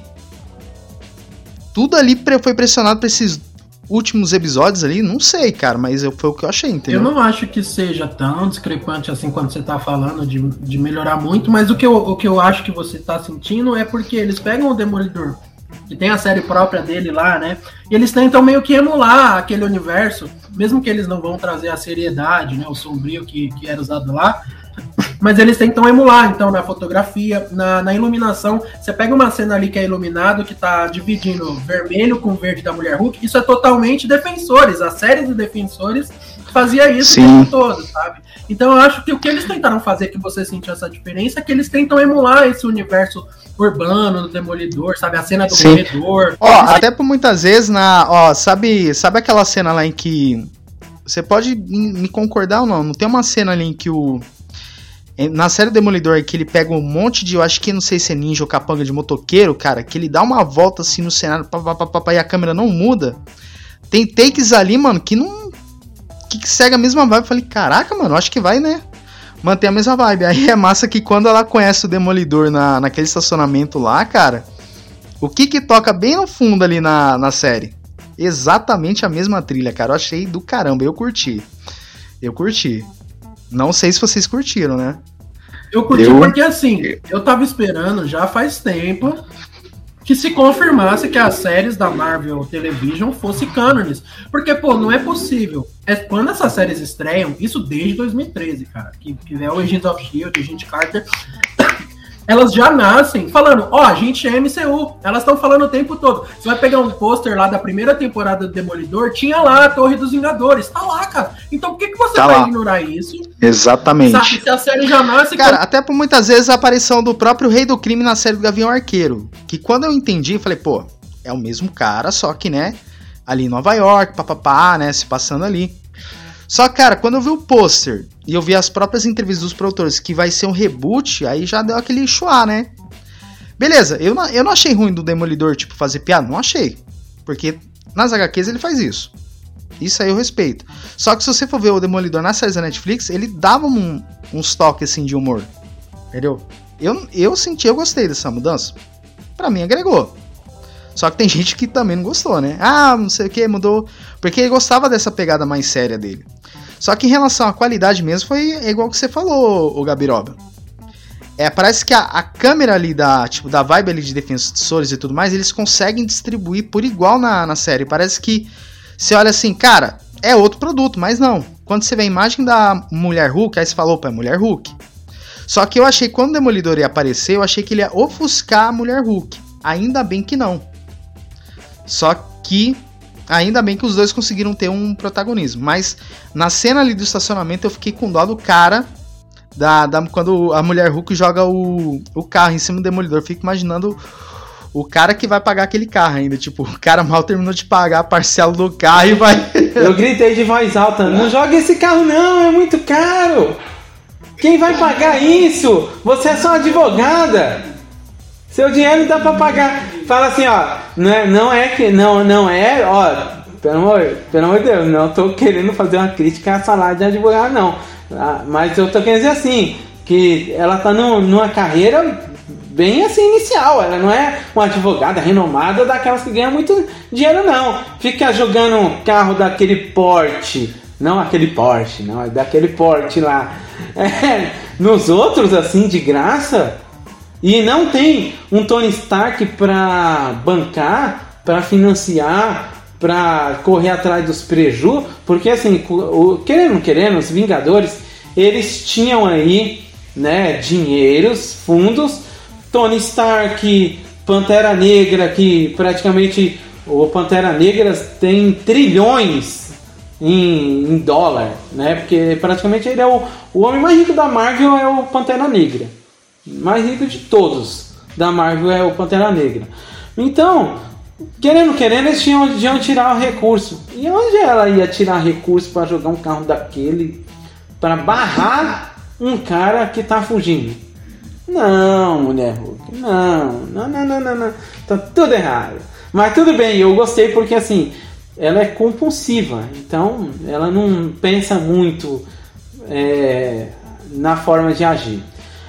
tudo ali foi pressionado pra esses últimos episódios ali, não sei, cara, mas eu, foi o que eu achei, entendeu? Eu não acho que seja tão discrepante assim quando você tá falando de, de melhorar muito, mas o que, eu, o que eu acho que você tá sentindo é porque eles pegam o Demolidor que tem a série própria dele lá, né? E eles tentam meio que emular aquele universo, mesmo que eles não vão trazer a seriedade, né? O sombrio que, que era usado lá. Mas eles tentam emular, então, na fotografia, na, na iluminação. Você pega uma cena ali que é iluminado, que tá dividindo vermelho com verde da Mulher Hulk, isso é totalmente defensores. A série de defensores fazia isso Sim. o tempo todo, sabe? Então eu acho que o que eles tentaram fazer que você sentiu essa diferença é que eles tentam emular esse universo urbano do Demolidor, sabe? A cena do Sim. corredor. Ó, até por muitas vezes na. Ó, sabe, sabe aquela cena lá em que. Você pode me me concordar ou não? Não tem uma cena ali em que o. em- Na série Demolidor, que ele pega um monte de. Eu acho que não sei se é ninja ou capanga de motoqueiro, cara. Que ele dá uma volta assim no cenário pá, pá, pá, pá, pá, e a câmera não muda. Tem takes ali, mano, que não. Que, que segue a mesma vibe. Eu falei, caraca, mano, acho que vai, né? Manter a mesma vibe. Aí é massa que quando ela conhece o Demolidor na, naquele estacionamento lá, cara. O que que toca bem no fundo ali na, na série? Exatamente a mesma trilha, cara. Eu achei do caramba. Eu curti. Eu curti. Não sei se vocês curtiram, né? Eu curti Eu- porque assim, eu tava esperando já faz tempo que se confirmasse que as séries da Marvel Television fossem cânones. Porque, pô, não é possível. É quando essas séries estreiam, isso desde 2013, cara, que, que é o Agents of Shield, Agent Carter. Elas já nascem falando, ó, a gente é MCU. Elas estão falando o tempo todo. Você vai pegar um pôster lá da primeira temporada do Demolidor, tinha lá a Torre dos Vingadores. Tá lá, cara. Então por que, que você Tá vai lá. ignorar isso? Exatamente. Sabe, se a série já nasce Cara, até por muitas vezes a aparição do próprio Rei do Crime na série do Gavião Arqueiro. Que quando eu entendi, eu falei, pô, é o mesmo cara, só que, né, ali em Nova York, papapá, né, se passando ali. Só cara, quando eu vi o pôster e eu vi as próprias entrevistas dos produtores que vai ser um reboot, aí já deu aquele chuá, né? Beleza, eu não, eu não achei ruim do Demolidor, tipo, fazer piada, não achei. Porque nas HQs ele faz isso. Isso aí eu respeito. Só que se você for ver o Demolidor na série da Netflix, ele dava um, uns toques assim de humor. Entendeu? Eu, eu senti, eu gostei dessa mudança. Pra mim agregou. Só que tem gente que também não gostou, né? Ah, não sei o que, mudou. Porque ele gostava dessa pegada mais séria dele. Só que em relação à qualidade mesmo, foi igual que você falou, o Gabiroba. É, parece que a, a câmera ali da, tipo, da vibe ali de defensores e tudo mais, eles conseguem distribuir por igual na, na série. Parece que você olha assim, cara, é outro produto, mas não. Quando você vê a imagem da Mulher Hulk, aí você fala, opa, é Mulher Hulk. Só que eu achei quando o Demolidor ia aparecer, eu achei que ele ia ofuscar a Mulher Hulk. Ainda bem que não. Só que ainda bem que os dois conseguiram ter um protagonismo. Mas na cena ali do estacionamento eu fiquei com dó do cara. Da, da- quando a mulher Hulk joga o, o carro em cima do demolidor. Fico imaginando o cara que vai pagar aquele carro ainda. Tipo, o cara mal terminou de pagar a parcela do carro e vai. Eu gritei de voz alta: não joga esse carro, não, é muito caro. Quem vai pagar isso? Você é só advogada. Seu dinheiro dá pra pagar. Fala assim, ó, não é, não é que não, não é, ó, pelo amor, pelo amor de Deus, não tô querendo fazer uma crítica a salário de advogado não. Ah, Mas eu tô querendo dizer assim, que ela tá num- numa carreira bem assim inicial, ela não é uma advogada renomada daquelas que ganham muito dinheiro não. Fica jogando um carro daquele porte, não aquele Porsche, não, é daquele porte lá. É, nos outros assim de graça, e não tem um Tony Stark pra bancar, pra financiar, pra correr atrás dos preju, porque assim, o- querendo querendo, os Vingadores, eles tinham aí, né, dinheiros, fundos, Tony Stark, Pantera Negra, que praticamente o Pantera Negra tem trilhões em, em dólar, né? Porque praticamente ele é o, o homem mais rico da Marvel é o Pantera Negra mais rico de todos da Marvel é o Pantera Negra. Então, querendo querendo, eles tinham, tinham tirar o recurso. E onde ela ia tirar recurso para jogar um carro daquele para barrar um cara que tá fugindo? Não, mulher Hulk, não, não, não, não, não, não. Tá tudo errado. Mas tudo bem, eu gostei porque assim, ela é compulsiva, então ela não pensa muito é, na forma de agir.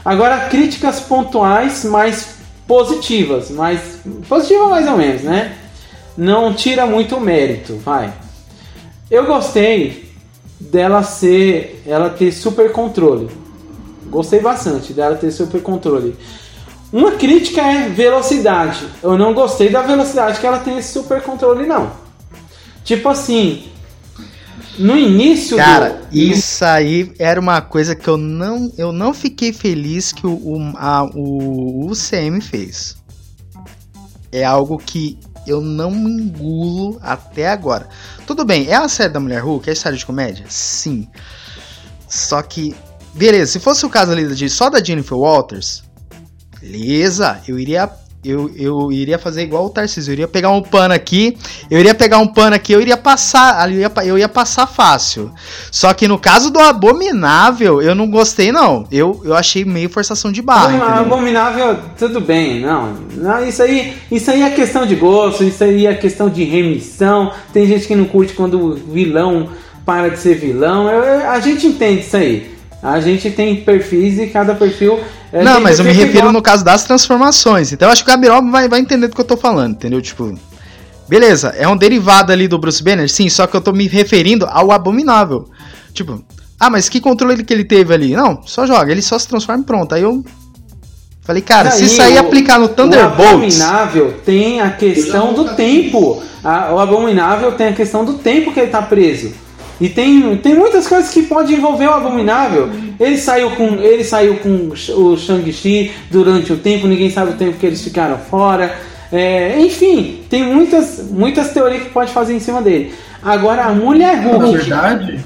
Agora, críticas pontuais mais positivas, mais positiva mais ou menos, né? Não tira muito mérito, vai. Eu gostei dela ser, ela ter super controle. Gostei bastante dela ter super controle. Uma crítica é velocidade. Eu não gostei da velocidade que ela tem esse super controle, não. Tipo assim, no início Cara, do... isso aí era uma coisa que eu não, eu não fiquei feliz que o, o, a, o UCM fez. É algo que eu não engulo até agora. Tudo bem, é a série da Mulher Hulk? É a série de comédia? Sim. Só que, beleza, se fosse o caso ali de, só da Jennifer Walters, beleza, eu iria eu, eu iria fazer igual o Tarcísio. Eu iria pegar um pano aqui, eu iria pegar um pano aqui, eu iria passar, eu ia, eu ia passar fácil. Só que no caso do Abominável, eu não gostei, não. Eu, eu achei meio forçação de barra. Não, abominável, tudo bem, não. não. Isso aí, isso aí é questão de gosto, isso aí é questão de remissão. Tem gente que não curte quando o vilão para de ser vilão. Eu, eu, a gente entende isso aí. A gente tem perfis e cada perfil é, não, mas eu me refiro igual... no caso das transformações. Então eu acho que o Gabriel vai, vai entender do que eu tô falando, entendeu? Tipo. Beleza, é um derivado ali do Bruce Banner, sim, só que eu tô me referindo ao Abominável. Tipo, ah, mas que controle que ele teve ali? Não, só joga, ele só se transforma e pronto. Aí eu falei, cara, se isso aí aplicar no Thunderbolt. O Abominável tem a questão do tempo. o Abominável tem a questão do tempo que ele tá preso. E tem, tem muitas coisas que pode envolver o Abominável. Ele saiu com, ele saiu com o Shang-Chi durante o tempo, ninguém sabe o tempo que eles ficaram fora. É, enfim, tem muitas, muitas teorias que pode fazer em cima dele. Agora, a mulher Hulk. Na verdade,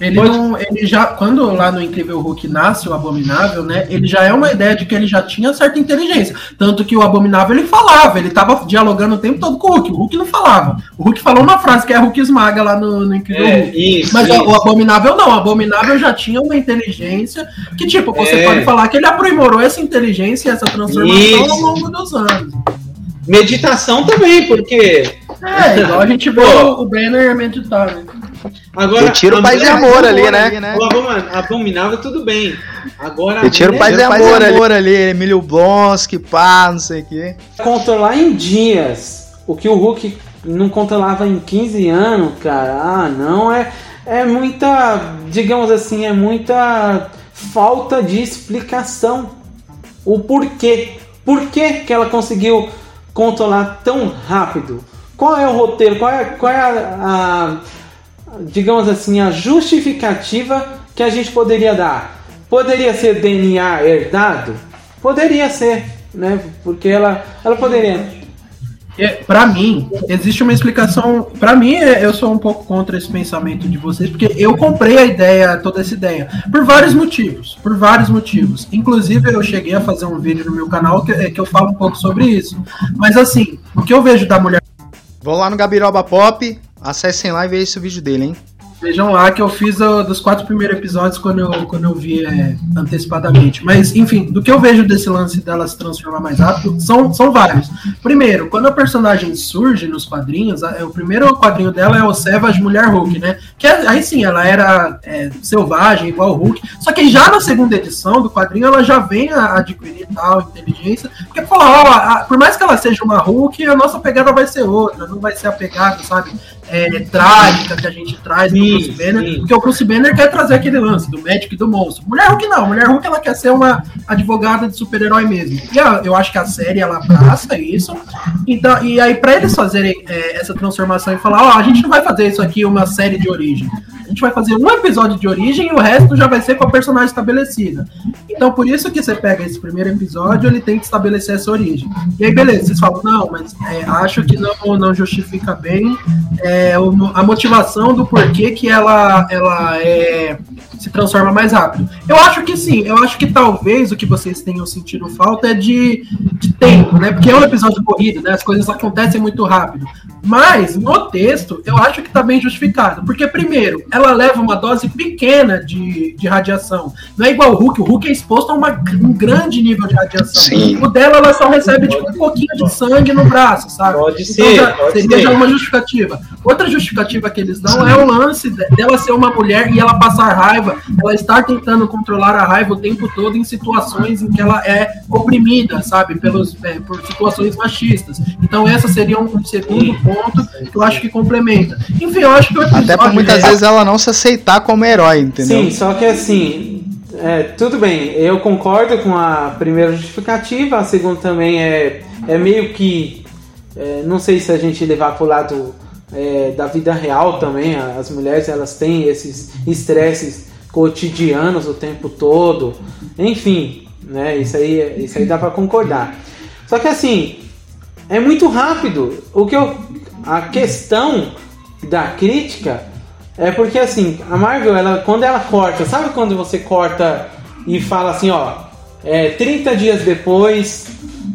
ele Pode... não. Ele já. Quando lá no Incrível Hulk nasce o Abominável, né? Ele já é uma ideia de que ele já tinha certa inteligência. Tanto que o Abominável ele falava, ele tava dialogando o tempo todo com o Hulk. O Hulk não falava. O Hulk falou uma frase que é Hulk esmaga lá no, no Incrível é, Hulk. Isso, Mas isso. o Abominável não. O Abominável já tinha uma inteligência que, tipo, você é. pode falar que ele aprimorou essa inteligência e essa transformação isso. ao longo dos anos. Meditação também, porque. É, igual a gente vê o Banner meditar, né? Agora, eu tiro paz e amor ali, né? O abominável, tudo bem. Agora. Eu tiro paz e amor, amor ali. Emílio Blonsky, pá, não sei o quê. Controlar em dias o que o Hulk não controlava em 15 anos, cara. Ah, não. É, é muita. Digamos assim, é muita falta de explicação. O porquê. Por que, que ela conseguiu controlar tão rápido? Qual é o roteiro? Qual é, qual é a, a digamos assim, a justificativa que a gente poderia dar. Poderia ser DNA herdado? Poderia ser, né? Porque ela, ela poderia. É, para mim, existe uma explicação. Para mim, é, eu sou um pouco contra esse pensamento de vocês, porque eu comprei a ideia, toda essa ideia, por vários motivos. Por vários motivos. Inclusive, eu cheguei a fazer um vídeo no meu canal que, que eu falo um pouco sobre isso. Mas assim, o que eu vejo da mulher. Vou lá no Gabiroba Pop, Acessem lá e vejam esse vídeo dele, hein? Vejam lá que eu fiz uh, dos quatro primeiros episódios quando eu, quando eu vi é, antecipadamente. Mas, enfim, do que eu vejo desse lance dela se transformar mais rápido, são, são vários. Primeiro, quando a personagem surge nos quadrinhos, a, é, o primeiro quadrinho dela é o Savage Mulher Hulk, né? Que é, aí sim, ela era é, selvagem, igual o Hulk. Só que já na segunda edição do quadrinho, ela já vem a adquirir tal inteligência. Porque, pô, ó, por mais que ela seja uma Hulk, a nossa pegada vai ser outra. Não vai ser a pegada, sabe? é, trágica que a gente traz sim, Bruce Banner, sim. porque o Bruce Banner quer trazer aquele lance do médico e do monstro. Mulher Hulk não, Mulher Hulk ela quer ser uma advogada de super-herói mesmo. E a, eu acho que a série ela abraça isso. Então, e aí, para eles fazerem é, essa transformação e falar, ó, oh, a gente não vai fazer isso aqui uma série de origem. Gente vai fazer um episódio de origem e o resto já vai ser com a personagem estabelecida. Então, por isso que você pega esse primeiro episódio, ele tem que estabelecer essa origem. E aí, beleza, vocês falam, não, mas é, acho que não, não justifica bem. É, a motivação do porquê que ela, ela é, se transforma mais rápido. Eu acho que sim, eu acho que talvez o que vocês tenham sentido falta é de, de tempo, né? Porque é um episódio corrido, né? As coisas acontecem muito rápido. Mas, no texto, eu acho que está bem justificado. Porque, primeiro, ela leva uma dose pequena de, de radiação. Não é igual o Hulk. O Hulk é exposto a uma, um grande nível de radiação. Sim. O dela, ela só recebe tipo, um pouquinho de sangue no braço, sabe? Pode então, ser. Já, pode seria ser. já uma justificativa. Outra justificativa que eles dão é o lance dela ser uma mulher e ela passar raiva. Ela estar tentando controlar a raiva o tempo todo em situações em que ela é oprimida, sabe? Pelos, é, por situações machistas. Então, essa seria um segundo ponto ponto que eu acho que complementa. Enfim, eu acho que o episódio. Até por muitas é... vezes ela não se aceitar como herói, entendeu? Sim, só que assim. é, tudo bem, eu concordo com a primeira justificativa, a segunda também é, é meio que. É, não sei se a gente levar para o lado é, da vida real também, as mulheres elas têm esses estresses cotidianos o tempo todo, enfim, né? Isso aí, isso aí dá para concordar. Só que assim, é muito rápido. O que eu, a questão da crítica é porque assim, a Marvel, ela, quando ela corta, sabe quando você corta e fala assim, ó, é, 30 dias depois,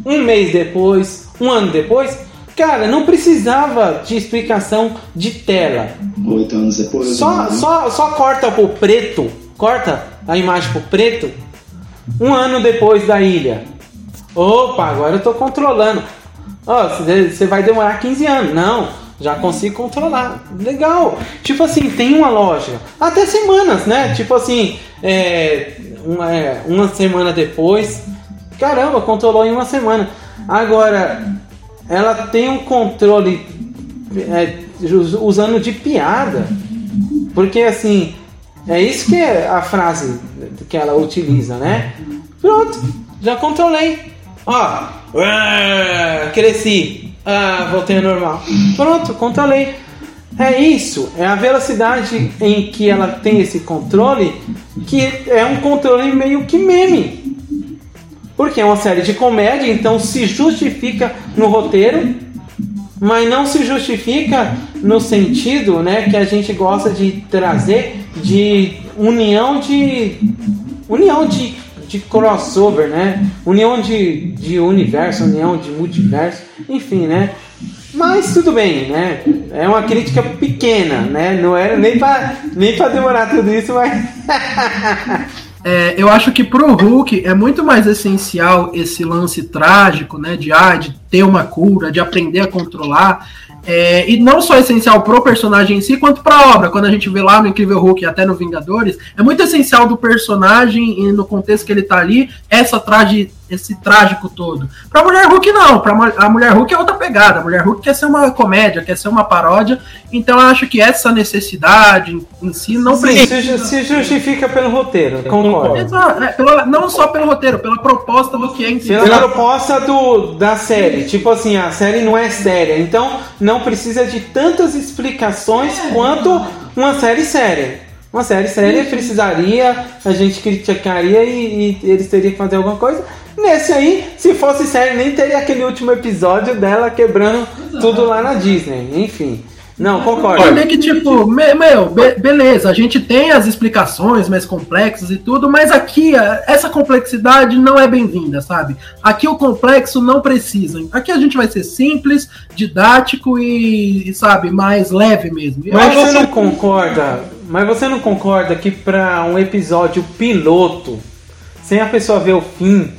um mês depois, um ano depois, cara, não precisava de explicação de tela. Oito anos depois. Só, né? só, só corta pro preto, corta a imagem pro preto, um ano depois da ilha. Opa, agora eu tô controlando. Ó, oh, você vai demorar 15 anos. Não já consigo controlar. Legal. Tipo assim, tem uma loja. Até semanas, né? Tipo assim, é, uma, é, uma semana depois. Caramba, controlou em uma semana. Agora, ela tem um controle é, usando de piada. Porque assim, é isso que é a frase que ela utiliza, né? Pronto, já controlei. Ó, cresci. Ah, voltei ao normal. Pronto, controlei. É isso, é a velocidade em que ela tem esse controle, que é um controle meio que meme. Porque é uma série de comédia, então se justifica no roteiro, mas não se justifica no sentido né, que a gente gosta de trazer de união de. união de, de crossover, né? União de, de universo, união de multiverso enfim, né? Mas tudo bem, né? É uma crítica pequena, né? Não era nem para nem pra demorar tudo isso, mas. é, eu acho que pro Hulk é muito mais essencial esse lance trágico, né? De, ah, de ter uma cura, de aprender a controlar. É, e não só essencial pro personagem em si, quanto pra obra. Quando a gente vê lá no Incrível Hulk e até no Vingadores, é muito essencial do personagem e no contexto que ele tá ali, essa traje, esse trágico todo. Pra Mulher Hulk, não. Pra a Mulher Hulk é outra pegada. A Mulher Hulk quer ser uma comédia, quer ser uma paródia. Então eu acho que essa necessidade em si não precisa. Se justifica pelo roteiro, concordo. Exato. É, pelo, não só pelo roteiro, pela proposta do que é em si. Pela, pela proposta do, da série. Tipo assim, a série não é séria. Então não precisa de tantas explicações é. quanto uma série séria. Uma série séria precisaria, a gente criticaria e, e eles teriam que fazer alguma coisa. Nesse aí, se fosse série, nem teria aquele último episódio dela quebrando tudo lá na Disney. Enfim. Não, concordo. Também que, tipo, meu, be beleza, a gente tem as explicações mais complexas e tudo, mas aqui essa complexidade não é bem-vinda, sabe? Aqui o complexo não precisa. Aqui a gente vai ser simples, didático e, sabe, mais leve mesmo. mas você não concorda? Mas você não concorda que para um episódio piloto, sem a pessoa ver o fim,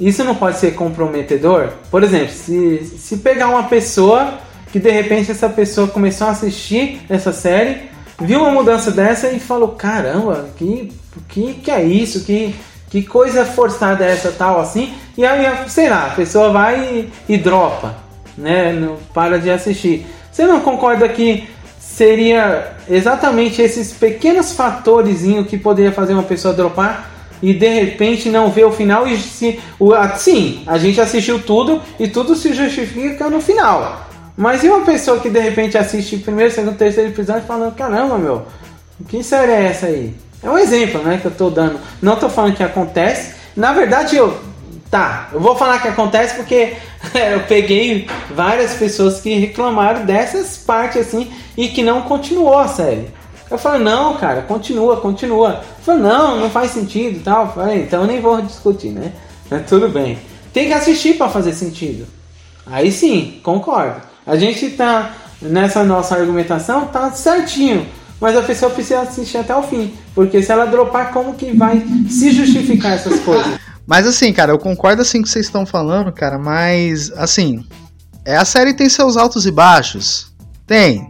isso não pode ser comprometedor? Por exemplo, se, se pegar uma pessoa que de repente essa pessoa começou a assistir essa série, viu uma mudança dessa e falou: caramba, que, que, que é isso? Que, que coisa forçada é essa tal assim? E aí, sei lá, a pessoa vai e, e dropa, né? Não para de assistir. Você não concorda que seria exatamente esses pequenos fatores que poderia fazer uma pessoa dropar? E de repente não vê o final e se o, sim, a gente assistiu tudo e tudo se justifica no final. Mas e uma pessoa que de repente assiste primeiro, segundo, terceiro episódio falando, caramba, meu, que série é essa aí? É um exemplo, né, que eu tô dando. Não tô falando que acontece. Na verdade, eu. Tá, eu vou falar que acontece porque eu peguei várias pessoas que reclamaram dessas partes assim e que não continuou a série. Eu falei, não, cara, continua, continua. Eu falei, não, não faz sentido tal. Eu falei, então eu nem vou discutir, né? Tudo bem. Tem que assistir para fazer sentido. Aí sim, concordo. A gente tá nessa nossa argumentação, tá certinho. Mas a pessoa precisa assistir até o fim. Porque se ela dropar, como que vai se justificar essas coisas? Mas assim, cara, eu concordo assim que vocês estão falando, cara, mas assim, é a série tem seus altos e baixos. Tem.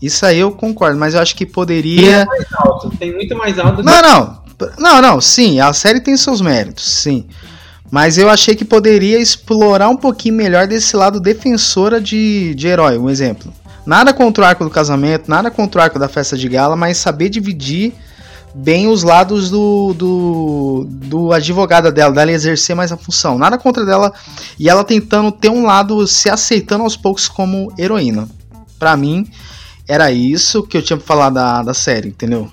Isso aí eu concordo, mas eu acho que poderia. Tem mais alto, tem muito mais alto. Não, não. Não, não, sim, a série tem seus méritos, sim. Mas eu achei que poderia explorar um pouquinho melhor desse lado defensora de, de herói, um exemplo. Nada contra o arco do casamento, nada contra o arco da festa de gala, mas saber dividir bem os lados do, do, do advogada dela, dela exercer mais a função. Nada contra dela e ela tentando ter um lado se aceitando aos poucos como heroína. Para mim, era isso que eu tinha pra falar da, da série, entendeu?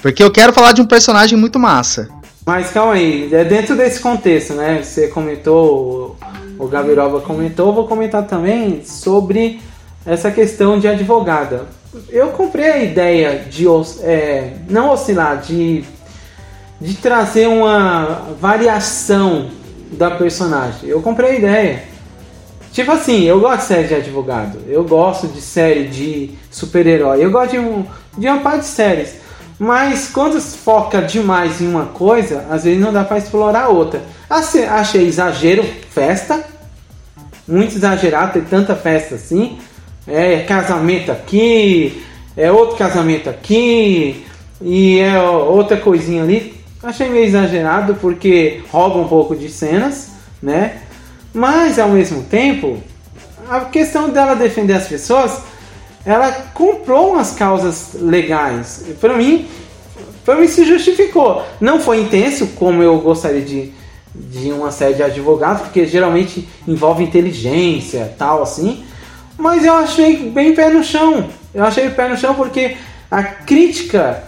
Porque eu quero falar de um personagem muito massa. Mas calma aí, é dentro desse contexto, né? Você comentou, o Gabiroba comentou, vou comentar também sobre essa questão de advogada. Eu comprei a ideia de é, não oscilar, de, de trazer uma variação da personagem. Eu comprei a ideia. Tipo assim, eu gosto de série de advogado, eu gosto de série de super-herói, eu gosto de, um, de uma parte de séries. Mas quando foca demais em uma coisa, às vezes não dá para explorar outra. Achei exagero festa, muito exagerado ter tanta festa assim. É casamento aqui, é outro casamento aqui, e é outra coisinha ali. Achei meio exagerado porque rouba um pouco de cenas, né? Mas ao mesmo tempo, a questão dela defender as pessoas, ela comprou umas causas legais. Para mim, para mim se justificou. Não foi intenso como eu gostaria de de uma série de advogados, porque geralmente envolve inteligência, tal assim. Mas eu achei bem pé no chão. Eu achei pé no chão porque a crítica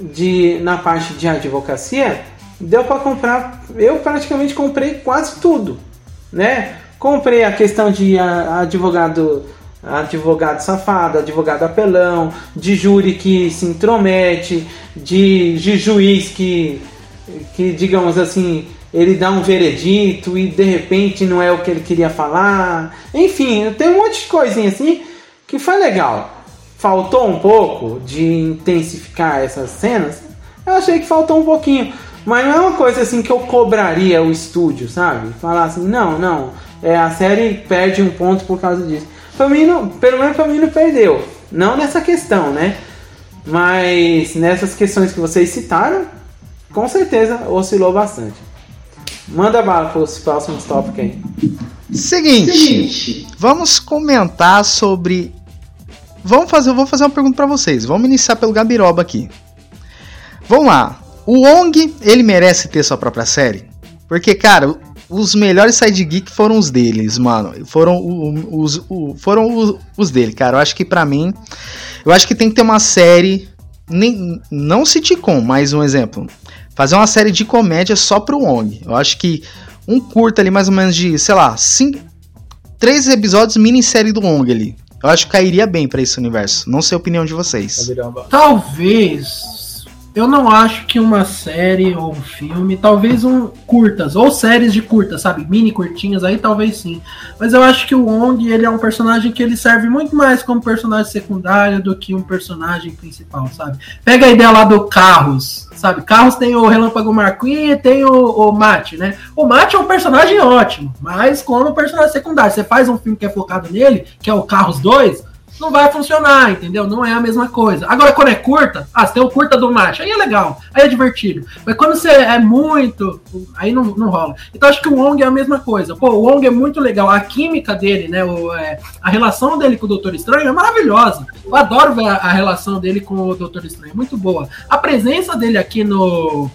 de na parte de advocacia deu para comprar. Eu praticamente comprei quase tudo né? Comprei a questão de advogado advogado safado, advogado apelão, de júri que se intromete, de, de juiz que, que, digamos assim, ele dá um veredito e de repente não é o que ele queria falar. Enfim, tem um monte de coisinha assim que foi legal. Faltou um pouco de intensificar essas cenas. Eu achei que faltou um pouquinho. Mas não é uma coisa assim que eu cobraria o estúdio, sabe? Falar assim, não, não, é, a série perde um ponto por causa disso. Pra mim, não, pelo menos pra mim não perdeu. Não nessa questão, né? Mas nessas questões que vocês citaram, com certeza oscilou bastante. Manda bala para os próximos tópicos aí. Seguinte, Seguinte, vamos comentar sobre. Vamos fazer, eu vou fazer uma pergunta para vocês. Vamos iniciar pelo Gabiroba aqui. Vamos lá. O Wong, ele merece ter sua própria série? Porque, cara, os melhores sidegeek foram os deles, mano. Foram os, os, foram os, os dele, cara. Eu acho que para mim, eu acho que tem que ter uma série, nem, não sitcom, mas um exemplo. Fazer uma série de comédia só pro Wong. Eu acho que um curta ali, mais ou menos de, sei lá, cinco, três episódios minissérie do Wong ali. Eu acho que cairia bem para esse universo. Não sei a opinião de vocês. Talvez eu não acho que uma série ou um filme, talvez um curtas, ou séries de curtas, sabe? Mini curtinhas, aí talvez sim. Mas eu acho que o Wong, ele é um personagem que ele serve muito mais como personagem secundário do que um personagem principal, sabe? Pega a ideia lá do Carros, sabe? Carros tem o Relâmpago McQueen e tem o, o Matt, né? O Matt é um personagem ótimo, mas como personagem secundário. Você faz um filme que é focado nele, que é o Carros 2 não vai funcionar, entendeu? Não é a mesma coisa. Agora, quando é curta, ah, você tem o curta do macho, aí é legal, aí é divertido. Mas quando você é muito, aí não, não rola. Então acho que o Wong é a mesma coisa. Pô, o Wong é muito legal, a química dele, né? O, é, a relação dele com o Doutor Estranho é maravilhosa. Eu adoro ver a, a relação dele com o Doutor Estranho, é muito boa. A presença dele aqui no.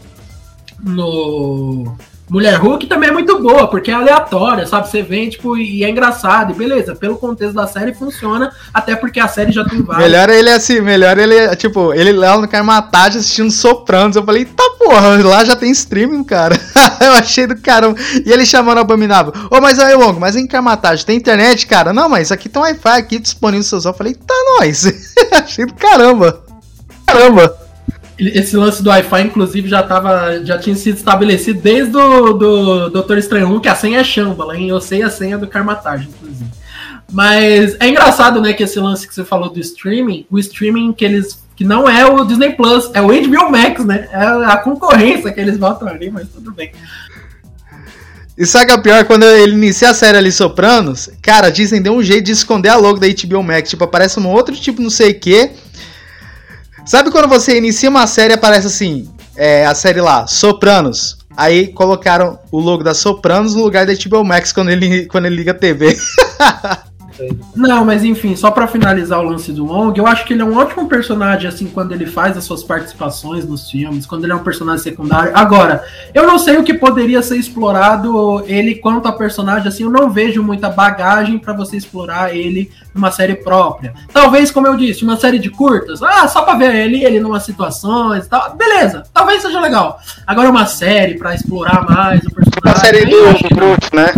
No Mulher Hulk também é muito boa, porque é aleatória, sabe? Você vem, tipo, e é engraçado, e beleza, pelo contexto da série funciona, até porque a série já tem vários. Melhor ele assim, melhor ele, tipo, ele lá no Carmatagem assistindo Sopranos. Eu falei, tá porra, lá já tem streaming, cara. eu achei do caramba. E ele chamando Abominável. Ô, oh, mas aí, Longo, mas em Carmatagem tem internet, cara? Não, mas aqui tem Wi-Fi aqui disponível no seu Eu falei, tá nós. achei do caramba. Caramba. Esse lance do Wi-Fi, inclusive, já, tava, já tinha sido estabelecido desde o do Doutor Estranho 1, que a senha é Shambhala, hein? Eu sei a senha do Karmatage, inclusive. Mas é engraçado, né, que esse lance que você falou do streaming, o streaming que eles. que não é o Disney Plus, é o HBO Max, né? É a concorrência que eles botam ali, mas tudo bem. E sabe o é pior? Quando ele inicia a série ali Sopranos, cara, a Disney deu um jeito de esconder a logo da HBO Max. Tipo, aparece um outro tipo não sei o que Sabe quando você inicia uma série aparece assim, é, a série lá, Sopranos. Aí colocaram o logo da Sopranos no lugar da HBO Max quando ele, quando ele liga a TV. ponto aí. Não, mas enfim, só pra finalizar o lance do Wong, eu acho que ele é um ótimo personagem, assim, quando ele faz as suas participações nos filmes, quando ele é um personagem secundário. Agora, eu não sei o que poderia ser explorado ele quanto a personagem, assim, eu não vejo muita bagagem pra você explorar ele numa série própria. Talvez, como eu disse, uma série de curtas, ah, só pra ver ele, ele numa situações e tal, beleza, talvez seja legal. Agora uma série pra explorar mais o personagem. A série do. Groot, né?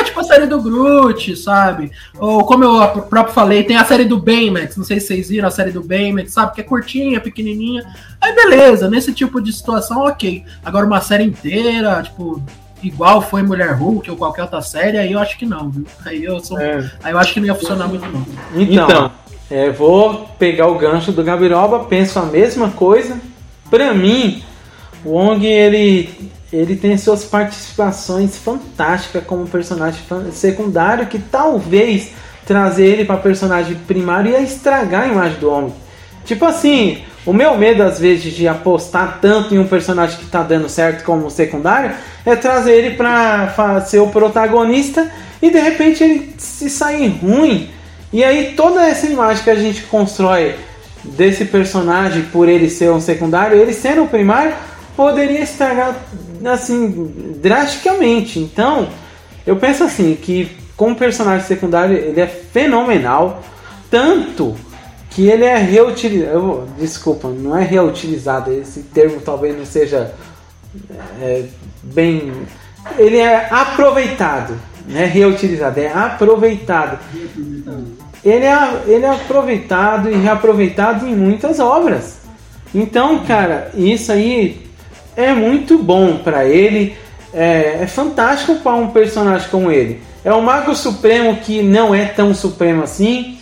É, tipo a série do Groot, sabe? Ou como eu próprio falei, tem a série do Baymax, não sei se vocês viram a série do Baymax, sabe? Que é curtinha, pequenininha. Aí beleza, nesse tipo de situação, ok. Agora uma série inteira, tipo, igual foi Mulher Hulk ou qualquer outra série, aí eu acho que não, viu? Aí eu sou. É. Aí eu acho que não ia funcionar muito não. Então, é, vou pegar o gancho do Gabiroba, penso a mesma coisa. Pra mim, o Wong ele, ele tem suas participações fantásticas como personagem secundário que talvez trazer ele para personagem primário ia estragar a imagem do Wong. Tipo assim, o meu medo às vezes de apostar tanto em um personagem que tá dando certo como secundário é trazer ele pra fa- ser o protagonista e de repente ele se sair ruim. E aí toda essa imagem que a gente constrói desse personagem por ele ser um secundário, ele sendo o primário, poderia estragar assim drasticamente. Então, eu penso assim que como personagem secundário ele é fenomenal, tanto que ele é reutilizado. Desculpa, não é reutilizado. Esse termo talvez não seja é, bem. Ele é aproveitado, não é reutilizado, é aproveitado. Ele é, ele é aproveitado e reaproveitado em muitas obras. Então, cara, isso aí é muito bom pra ele. É, é fantástico para um personagem como ele. É um mago supremo que não é tão supremo assim.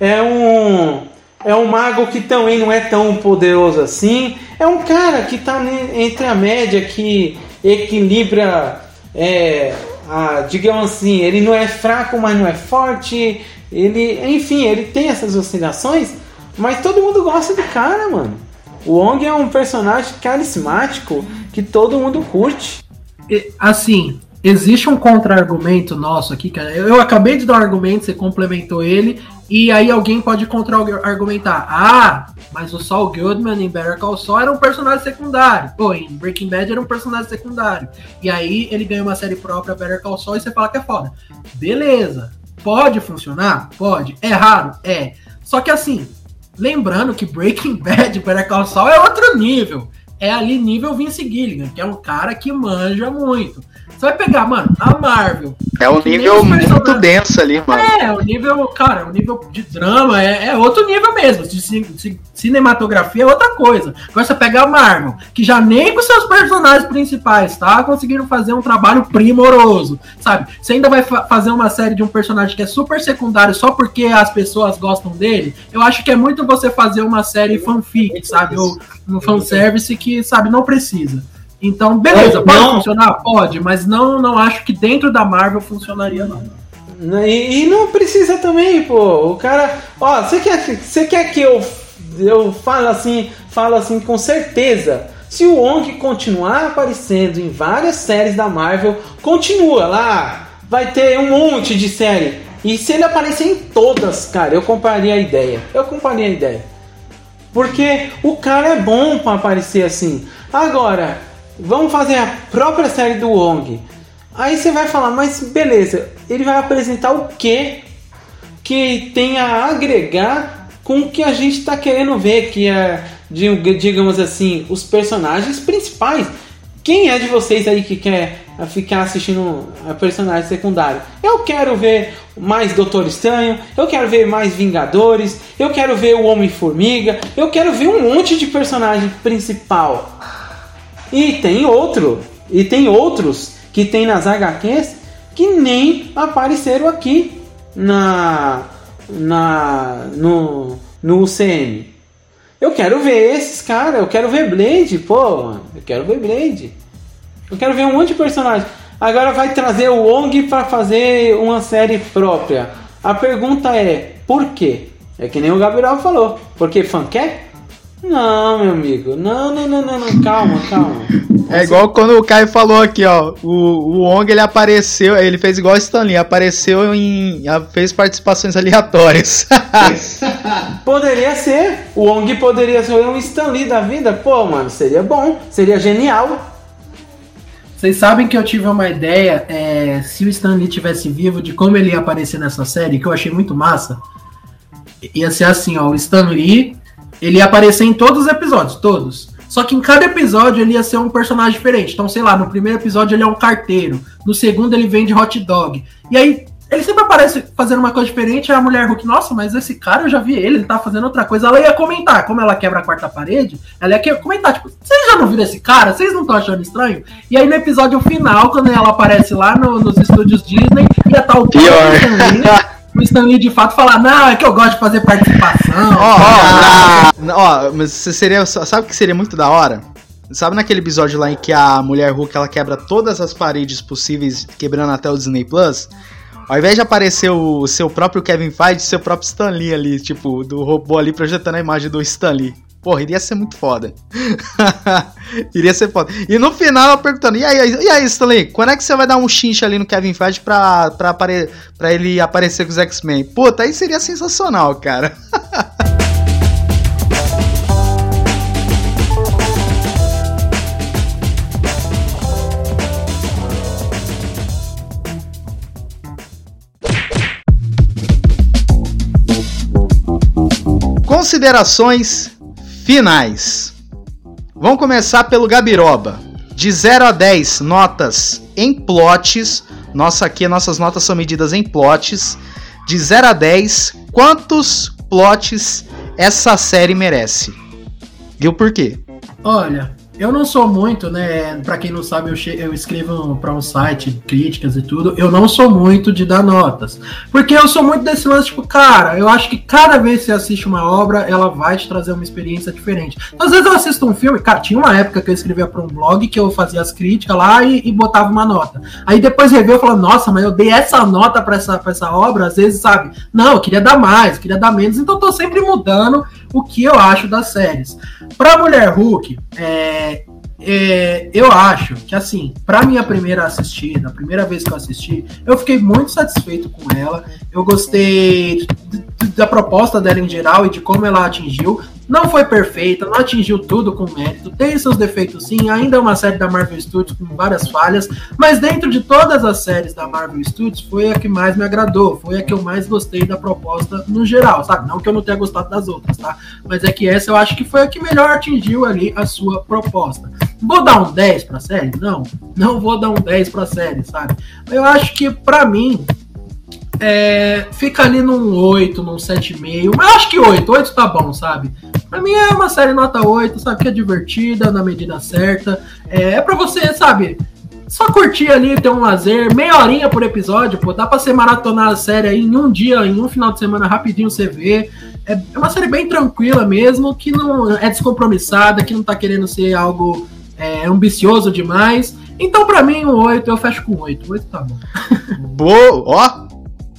É um é um mago que também não é tão poderoso assim. É um cara que está entre a média que equilibra, é, a, digamos assim, ele não é fraco, mas não é forte. Ele, enfim, ele tem essas oscilações, mas todo mundo gosta do cara, mano. O Wong é um personagem carismático que todo mundo curte. Assim, existe um contra-argumento nosso aqui, cara. Eu, acabei de dar um argumento, você complementou ele, e aí alguém pode contra-argumentar. Ah, mas o Saul Goodman em Better Call Saul era um personagem secundário. Pô, em Breaking Bad era um personagem secundário. E aí ele ganhou uma série própria, Better Call Saul, e você fala que é foda. Beleza. Pode funcionar? Pode. É raro? É. Só que assim, lembrando que Breaking Bad, Better Call Saul é outro nível. É ali nível Vince Gilligan, que é um cara que manja muito. Você vai pegar, mano, a Marvel. É um nível muito denso ali, mano. É, o nível, cara, o nível de drama é, é outro nível mesmo. De, ci- cinematografia é outra coisa. Agora você pega a Marvel, que já nem com seus personagens principais, tá? Conseguiram fazer um trabalho primoroso, sabe? Você ainda vai fa- fazer uma série de um personagem que é super secundário só porque as pessoas gostam dele. Eu acho que é muito você fazer uma série fanfic, sabe? Ou um fanservice que, sabe, não precisa. Então, beleza, Não, pode não. funcionar? Pode, mas não, não acho que dentro da Marvel funcionaria, não. Né, E, e não precisa também, pô. O cara. Ó, você quer, você quer que eu, eu fale assim, falo assim com certeza. Se o Wong continuar aparecendo em várias séries da Marvel, continua lá. Vai ter um monte de série. E se ele aparecer em todas, cara, eu compraria a ideia. Eu compraria a ideia. Porque o cara é bom pra aparecer assim. Agora, vamos fazer a própria série do Wong. Aí você vai falar, mas beleza, ele vai apresentar o que que tem a agregar com o que a gente está querendo ver, que é, di- digamos assim, os personagens principais. Quem é de vocês aí que quer ficar assistindo a personagem secundário? Eu quero ver mais Doutor Estranho, eu quero ver mais Vingadores, eu quero ver o Homem-Formiga, eu quero ver um monte de personagem principal. E tem outro, e tem outros que tem nas HQs que nem apareceram aqui na na no no UCM. Eu quero ver esses caras, eu quero ver Blade, pô, eu quero ver Blade. Eu quero ver um monte de personagem. Agora vai trazer o Wong para fazer uma série própria. A pergunta é, por quê? É que nem o Gabriel falou. Porque fã quer? Não, meu amigo. Não, não, não, não, não. Calma, calma. É igual quando o Caio falou aqui, ó. O, o Wong ele apareceu, ele fez igual o Stanley, apareceu em. fez participações aleatórias. poderia ser. O Wong poderia ser um Stanley da vida. Pô, mano, seria bom. Seria genial. Vocês sabem que eu tive uma ideia, é, se o Stanley tivesse vivo, de como ele ia aparecer nessa série, que eu achei muito massa. Ia ser assim, ó, o Stanley, ele ia aparecer em todos os episódios, todos. Só que em cada episódio ele ia ser um personagem diferente. Então, sei lá, no primeiro episódio ele é um carteiro, no segundo ele vende hot dog. E aí ele sempre aparece fazendo uma coisa diferente, a mulher Hulk, nossa, mas esse cara eu já vi ele, ele tá fazendo outra coisa. Ela ia comentar, como ela quebra a quarta parede, ela ia comentar, tipo, vocês já não viram esse cara? Vocês não estão achando estranho? E aí no episódio final, quando ela aparece lá no, nos estúdios Disney, ia estar tá o Pior. o Stanley de fato falar, não, é que eu gosto de fazer participação. Ó, oh, ó, oh, mas seria, sabe o que seria muito da hora? Sabe naquele episódio lá em que a mulher Hulk ela quebra todas as paredes possíveis, quebrando até o Disney Plus? Ao invés de aparecer o seu próprio Kevin Feige, seu próprio Stan Lee ali, tipo, do robô ali projetando a imagem do Stan Lee. Porra, iria ser muito foda. iria ser foda. E no final ela perguntando: e aí, e aí, Stanley, quando é que você vai dar um chincha ali no Kevin Feige pra, pra, apare pra ele aparecer com os X-Men? Puta, aí seria sensacional, cara. Considerações finais. Vamos começar pelo Gabiroba. De 0 a 10 notas em plots. Nossa, aqui nossas notas são medidas em plots. De 0 a 10, quantos plots essa série merece? E o porquê? Olha, eu não sou muito, né? Para quem não sabe, eu, eu escrevo para um site críticas e tudo. Eu não sou muito de dar notas, porque eu sou muito desse lance tipo, cara. Eu acho que cada vez que você assiste uma obra, ela vai te trazer uma experiência diferente. Às vezes eu assisto um filme, cara. Tinha uma época que eu escrevia para um blog que eu fazia as críticas lá e, e botava uma nota. Aí depois reveu, falou, nossa, mas eu dei essa nota para essa, pra essa obra. Às vezes, sabe? Não, eu queria dar mais, eu queria dar menos. Então eu tô sempre mudando o que eu acho das séries. Pra Mulher Hulk, é, é, eu acho que, assim, pra minha primeira assistida, a primeira vez que eu assisti, eu fiquei muito satisfeito com ela. Eu gostei da proposta dela em geral e de como ela atingiu. Não foi perfeita, não atingiu tudo com mérito, tem seus defeitos sim, ainda é uma série da Marvel Studios com várias falhas, mas dentro de todas as séries da Marvel Studios foi a que mais me agradou, foi a que eu mais gostei da proposta no geral, sabe? Não que eu não tenha gostado das outras, tá? Mas é que essa eu acho que foi a que melhor atingiu ali a sua proposta. Vou dar um 10 pra série? Não, não vou dar um 10 pra série, sabe? Eu acho que para mim é, fica ali num 8, num 7,5. Mas acho que 8, 8 tá bom, sabe? Pra mim é uma série nota 8, sabe? Que é divertida, na medida certa. É, é pra você, sabe? Só curtir ali, ter um lazer, meia horinha por episódio, pô. Dá pra você maratonar a série aí em um dia, em um final de semana, rapidinho você vê. É, é uma série bem tranquila mesmo, que não é descompromissada, que não tá querendo ser algo é, ambicioso demais. Então, pra mim, um 8, eu fecho com 8. 8 tá bom. Boa, ó,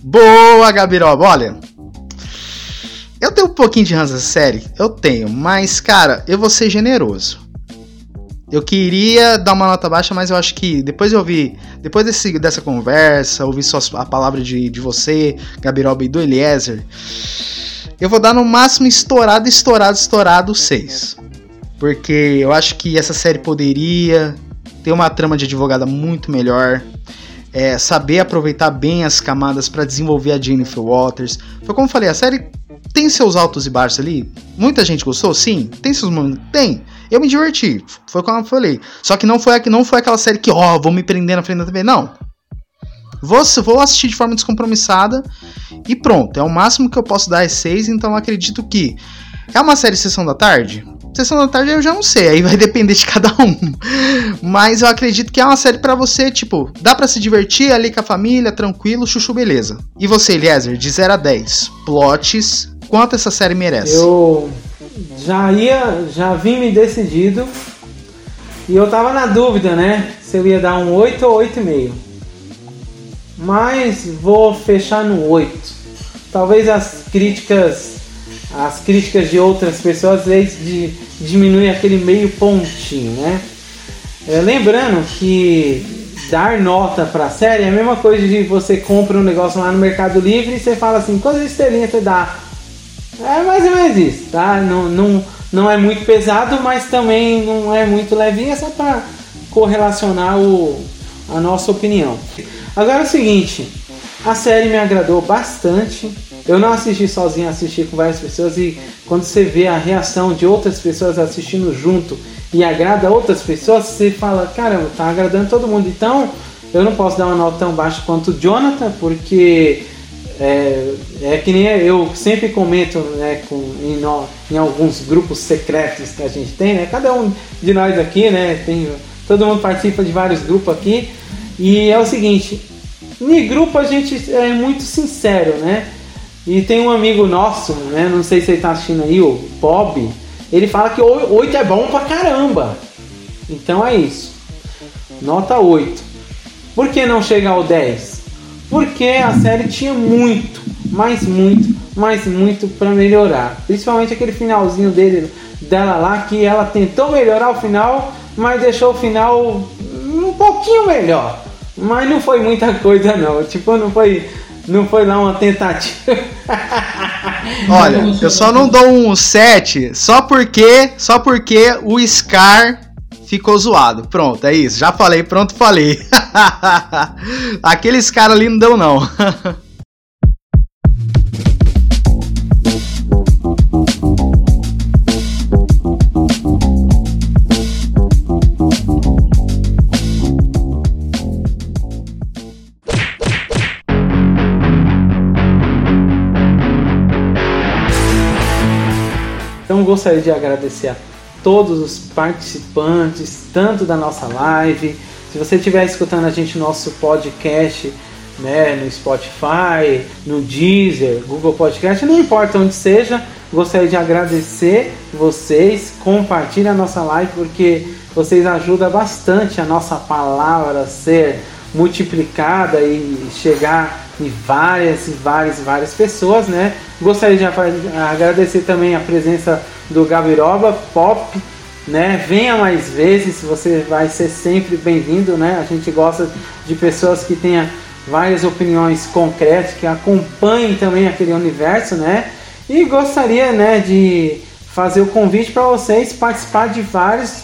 Boa, Gabiroba. Olha, eu tenho um pouquinho de ranço série, eu tenho, mas cara, eu vou ser generoso. Eu queria dar uma nota baixa, mas eu acho que depois eu ouvir, depois desse, dessa conversa, ouvir só a palavra de, de você, Gabiroba e do Eliezer, eu vou dar no máximo estourado, estourado, estourado 6. Porque eu acho que essa série poderia ter uma trama de advogada muito melhor é, saber aproveitar bem as camadas para desenvolver a Jennifer Walters. Foi como eu falei, a série tem seus altos e baixos ali. Muita gente gostou, sim. Tem seus momentos, tem. Eu me diverti, foi como eu falei. Só que não foi, não foi aquela série que, ó, oh, vou me prender na frente da TV. Não. Vou, vou assistir de forma descompromissada e pronto. É o máximo que eu posso dar é 6, então acredito que é uma série sessão da tarde? Sessão da tarde eu já não sei, aí vai depender de cada um. Mas eu acredito que é uma série para você, tipo, dá para se divertir ali com a família, tranquilo, chuchu, beleza. E você, Eliezer, de 0 a 10, plots, quanto essa série merece? Eu já ia, já vim me decidido e eu tava na dúvida, né? Se eu ia dar um 8 ou 8,5. Mas vou fechar no 8. Talvez as críticas as críticas de outras pessoas, às vezes de, diminui aquele meio pontinho, né? É, lembrando que dar nota para a série é a mesma coisa de você compra um negócio lá no Mercado Livre e você fala assim, quantas estrelinhas você dá? É mais ou menos isso, tá? Não, não, não é muito pesado, mas também não é muito levinho, é só para correlacionar o, a nossa opinião. Agora é o seguinte, a série me agradou bastante. Eu não assisti sozinho, assisti com várias pessoas e quando você vê a reação de outras pessoas assistindo junto e agrada outras pessoas, você fala, caramba, tá agradando todo mundo. Então, eu não posso dar uma nota tão baixa quanto o Jonathan, porque é, é que nem eu sempre comento né, com, em, no, em, alguns grupos secretos que a gente tem, né? Cada um de nós aqui, né? Tem, todo mundo participa de vários grupos aqui. E é o seguinte, em grupo a gente é muito sincero, né? E tem um amigo nosso, né? Não sei se ele tá assistindo aí, o Bob. Ele fala que 8 é bom pra caramba. Então é isso. Nota 8. Por que não chega ao 10? Porque a série tinha muito, mas muito, mas muito para melhorar. Principalmente aquele finalzinho dele, dela lá, que ela tentou melhorar o final, mas deixou o final um pouquinho melhor. Mas não foi muita coisa não. Tipo, não foi não foi lá uma tentativa. Olha, eu só não dou um 7 só porque, só porque o Scar ficou zoado. Pronto, é isso. Já falei, pronto, falei. Aqueles caras ali não deu não. Gostaria de agradecer a todos os participantes, tanto da nossa live. Se você estiver escutando a gente no nosso podcast, né, no Spotify, no Deezer, Google Podcast, não importa onde seja, gostaria de agradecer vocês. Compartilhe a nossa live porque vocês ajudam bastante a nossa palavra a ser multiplicada e chegar várias e várias e várias pessoas, né? Gostaria de agradecer também a presença do Gabiroba Pop, né? Venha mais vezes, você vai ser sempre bem-vindo, né? A gente gosta de pessoas que tenham várias opiniões concretas, que acompanhem também aquele universo, né? E gostaria, né, de fazer o convite para vocês participar de vários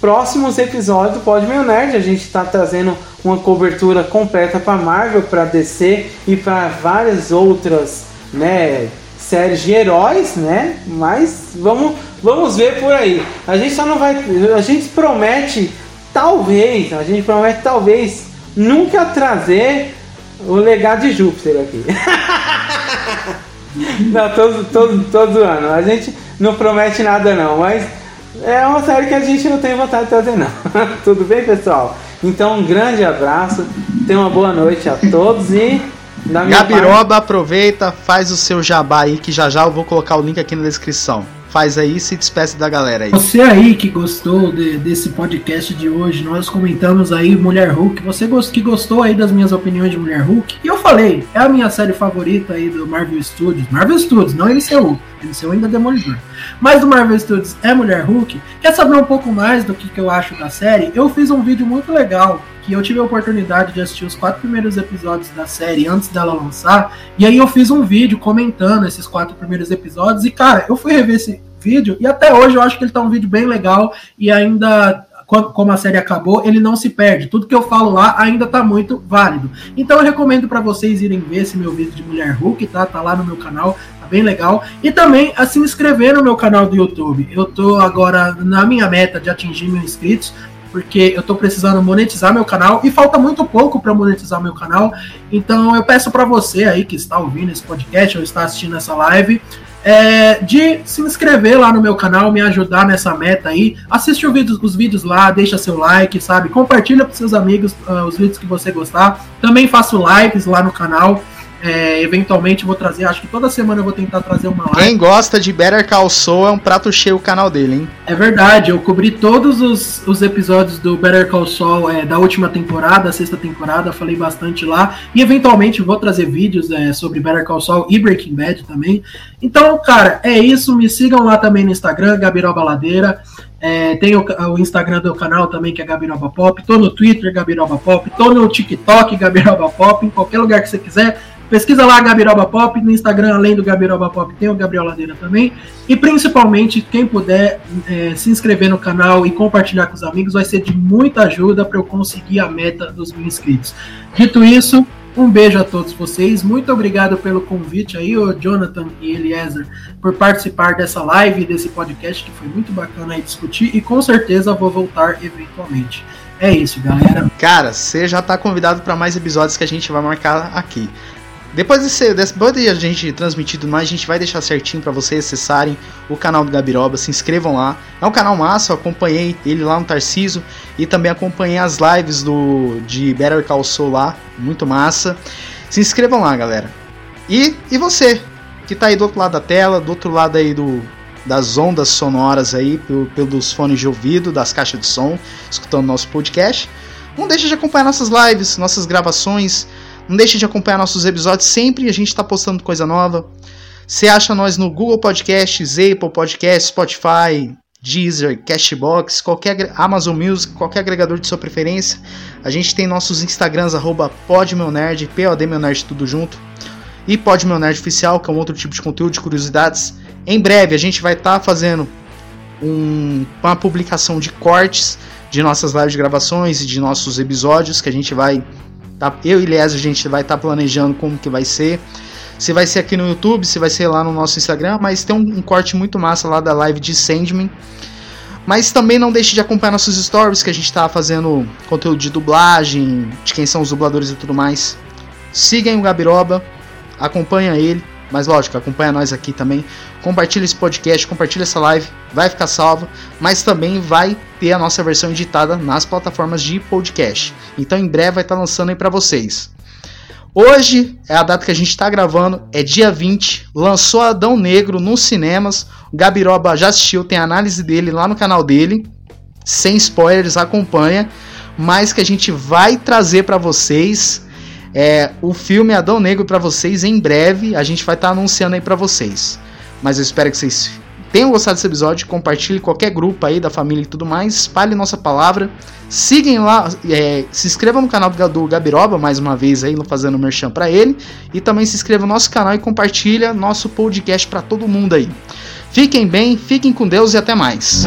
próximos episódios do Pod Meu Nerd. A gente está trazendo uma cobertura completa para Marvel, para DC e para várias outras, né, séries de heróis, né? Mas vamos, vamos ver por aí. A gente só não vai, a gente promete talvez, a gente promete talvez nunca trazer o legado de Júpiter aqui. não, todo, todo, todo ano. A gente não promete nada não, mas é uma série que a gente não tem vontade de trazer não. Tudo bem, pessoal? Então, um grande abraço, tenha uma boa noite a todos e. Gabiroba, parte... aproveita, faz o seu jabá aí, que já já eu vou colocar o link aqui na descrição. Faz aí se despeça da galera aí. Você aí que gostou de, desse podcast de hoje, nós comentamos aí Mulher Hulk. Você que gostou aí das minhas opiniões de Mulher Hulk? E eu falei, é a minha série favorita aí do Marvel Studios. Marvel Studios, não MCU. MCU ainda Demolidor. Mas do Marvel Studios é Mulher Hulk. Quer saber um pouco mais do que, que eu acho da série? Eu fiz um vídeo muito legal que eu tive a oportunidade de assistir os quatro primeiros episódios da série antes dela lançar, e aí eu fiz um vídeo comentando esses quatro primeiros episódios, e cara, eu fui rever esse vídeo, e até hoje eu acho que ele tá um vídeo bem legal, e ainda como a série acabou, ele não se perde. Tudo que eu falo lá ainda tá muito válido. Então eu recomendo para vocês irem ver esse meu vídeo de Mulher Hulk, tá? Tá lá no meu canal, tá bem legal. E também a se inscrever no meu canal do YouTube. Eu tô agora na minha meta de atingir mil inscritos porque eu tô precisando monetizar meu canal e falta muito pouco para monetizar meu canal. Então eu peço para você aí que está ouvindo esse podcast ou está assistindo essa live, é, de se inscrever lá no meu canal, me ajudar nessa meta aí. Assiste vídeo, os vídeos lá, deixa seu like, sabe? Compartilha para seus amigos uh, os vídeos que você gostar. Também faço lives lá no canal. É, eventualmente vou trazer, acho que toda semana eu vou tentar trazer uma live. Quem gosta de Better Call Saul é um prato cheio o canal dele, hein? É verdade, eu cobri todos os, os episódios do Better Call Saul é, da última temporada, sexta temporada, falei bastante lá. E eventualmente vou trazer vídeos é, sobre Better Call Saul e Breaking Bad também. Então, cara, é isso. Me sigam lá também no Instagram, Gabiroba Ladeira. É, tem o, o, Instagram do canal também, que é Gabiroba Pop. Tô no Twitter, Gabiroba Pop. Tô no TikTok, Gabiroba Pop. Em qualquer lugar que você quiser. Pesquisa lá Gabiroba Pop. No Instagram, além do Gabiroba Pop, tem o Gabriel Ladeira também. E principalmente, quem puder é, se inscrever no canal e compartilhar com os amigos, vai ser de muita ajuda para eu conseguir a meta dos mil inscritos. Dito isso, um beijo a todos vocês. Muito obrigado pelo convite aí, o Jonathan e Eliezer, por participar dessa live, desse podcast, que foi muito bacana aí discutir. E com certeza vou voltar eventualmente. É isso, galera. Cara, você já está convidado para mais episódios que a gente vai marcar aqui. Depois, desse, depois de a gente transmitir tudo mais, a gente vai deixar certinho para vocês acessarem o canal do Gabiroba, se inscrevam lá. É um canal massa, eu acompanhei ele lá no Tarciso e também acompanhei as lives do de Better Call Saul lá, muito massa. Se inscrevam lá, galera. E, e você, que tá aí do outro lado da tela, do outro lado aí do, das ondas sonoras aí, pelos fones de ouvido, das caixas de som, escutando nosso podcast. Não deixe de acompanhar nossas lives, nossas gravações, não deixe de acompanhar nossos episódios, sempre a gente está postando coisa nova. Você acha nós no Google Podcasts, Apple Podcasts, Spotify, Deezer, Cashbox, qualquer Amazon Music, qualquer agregador de sua preferência. A gente tem nossos Instagrams, arroba podmeonerd, podmeonerd tudo junto. E Podmeonerd Oficial, que é um outro tipo de conteúdo de curiosidades. Em breve a gente vai estar tá fazendo um, uma publicação de cortes de nossas lives de gravações e de nossos episódios que a gente vai Tá? Eu e Elias, a gente vai estar tá planejando como que vai ser. Se vai ser aqui no YouTube, se vai ser lá no nosso Instagram, mas tem um, um corte muito massa lá da live de Sandman. Mas também não deixe de acompanhar nossos stories, que a gente está fazendo conteúdo de dublagem, de quem são os dubladores e tudo mais. Sigam o Gabiroba, acompanha ele. Mas lógico, acompanha nós aqui também. Compartilha esse podcast, compartilha essa live, vai ficar salva, mas também vai ter a nossa versão editada nas plataformas de podcast. Então em breve vai estar lançando aí para vocês. Hoje é a data que a gente está gravando, é dia 20. Lançou Adão Negro nos cinemas. O Gabiroba já assistiu, tem análise dele lá no canal dele. Sem spoilers, acompanha. Mas que a gente vai trazer para vocês é, o filme Adão Negro para vocês em breve. A gente vai estar tá anunciando aí para vocês. Mas eu espero que vocês tenham gostado desse episódio. Compartilhe qualquer grupo aí da família e tudo mais. Espalhe nossa palavra. Sigam lá, é, se inscrevam no canal do Gabiroba, mais uma vez aí, fazendo merchan para ele. E também se inscreva no nosso canal e compartilha nosso podcast para todo mundo aí. Fiquem bem, fiquem com Deus e até mais.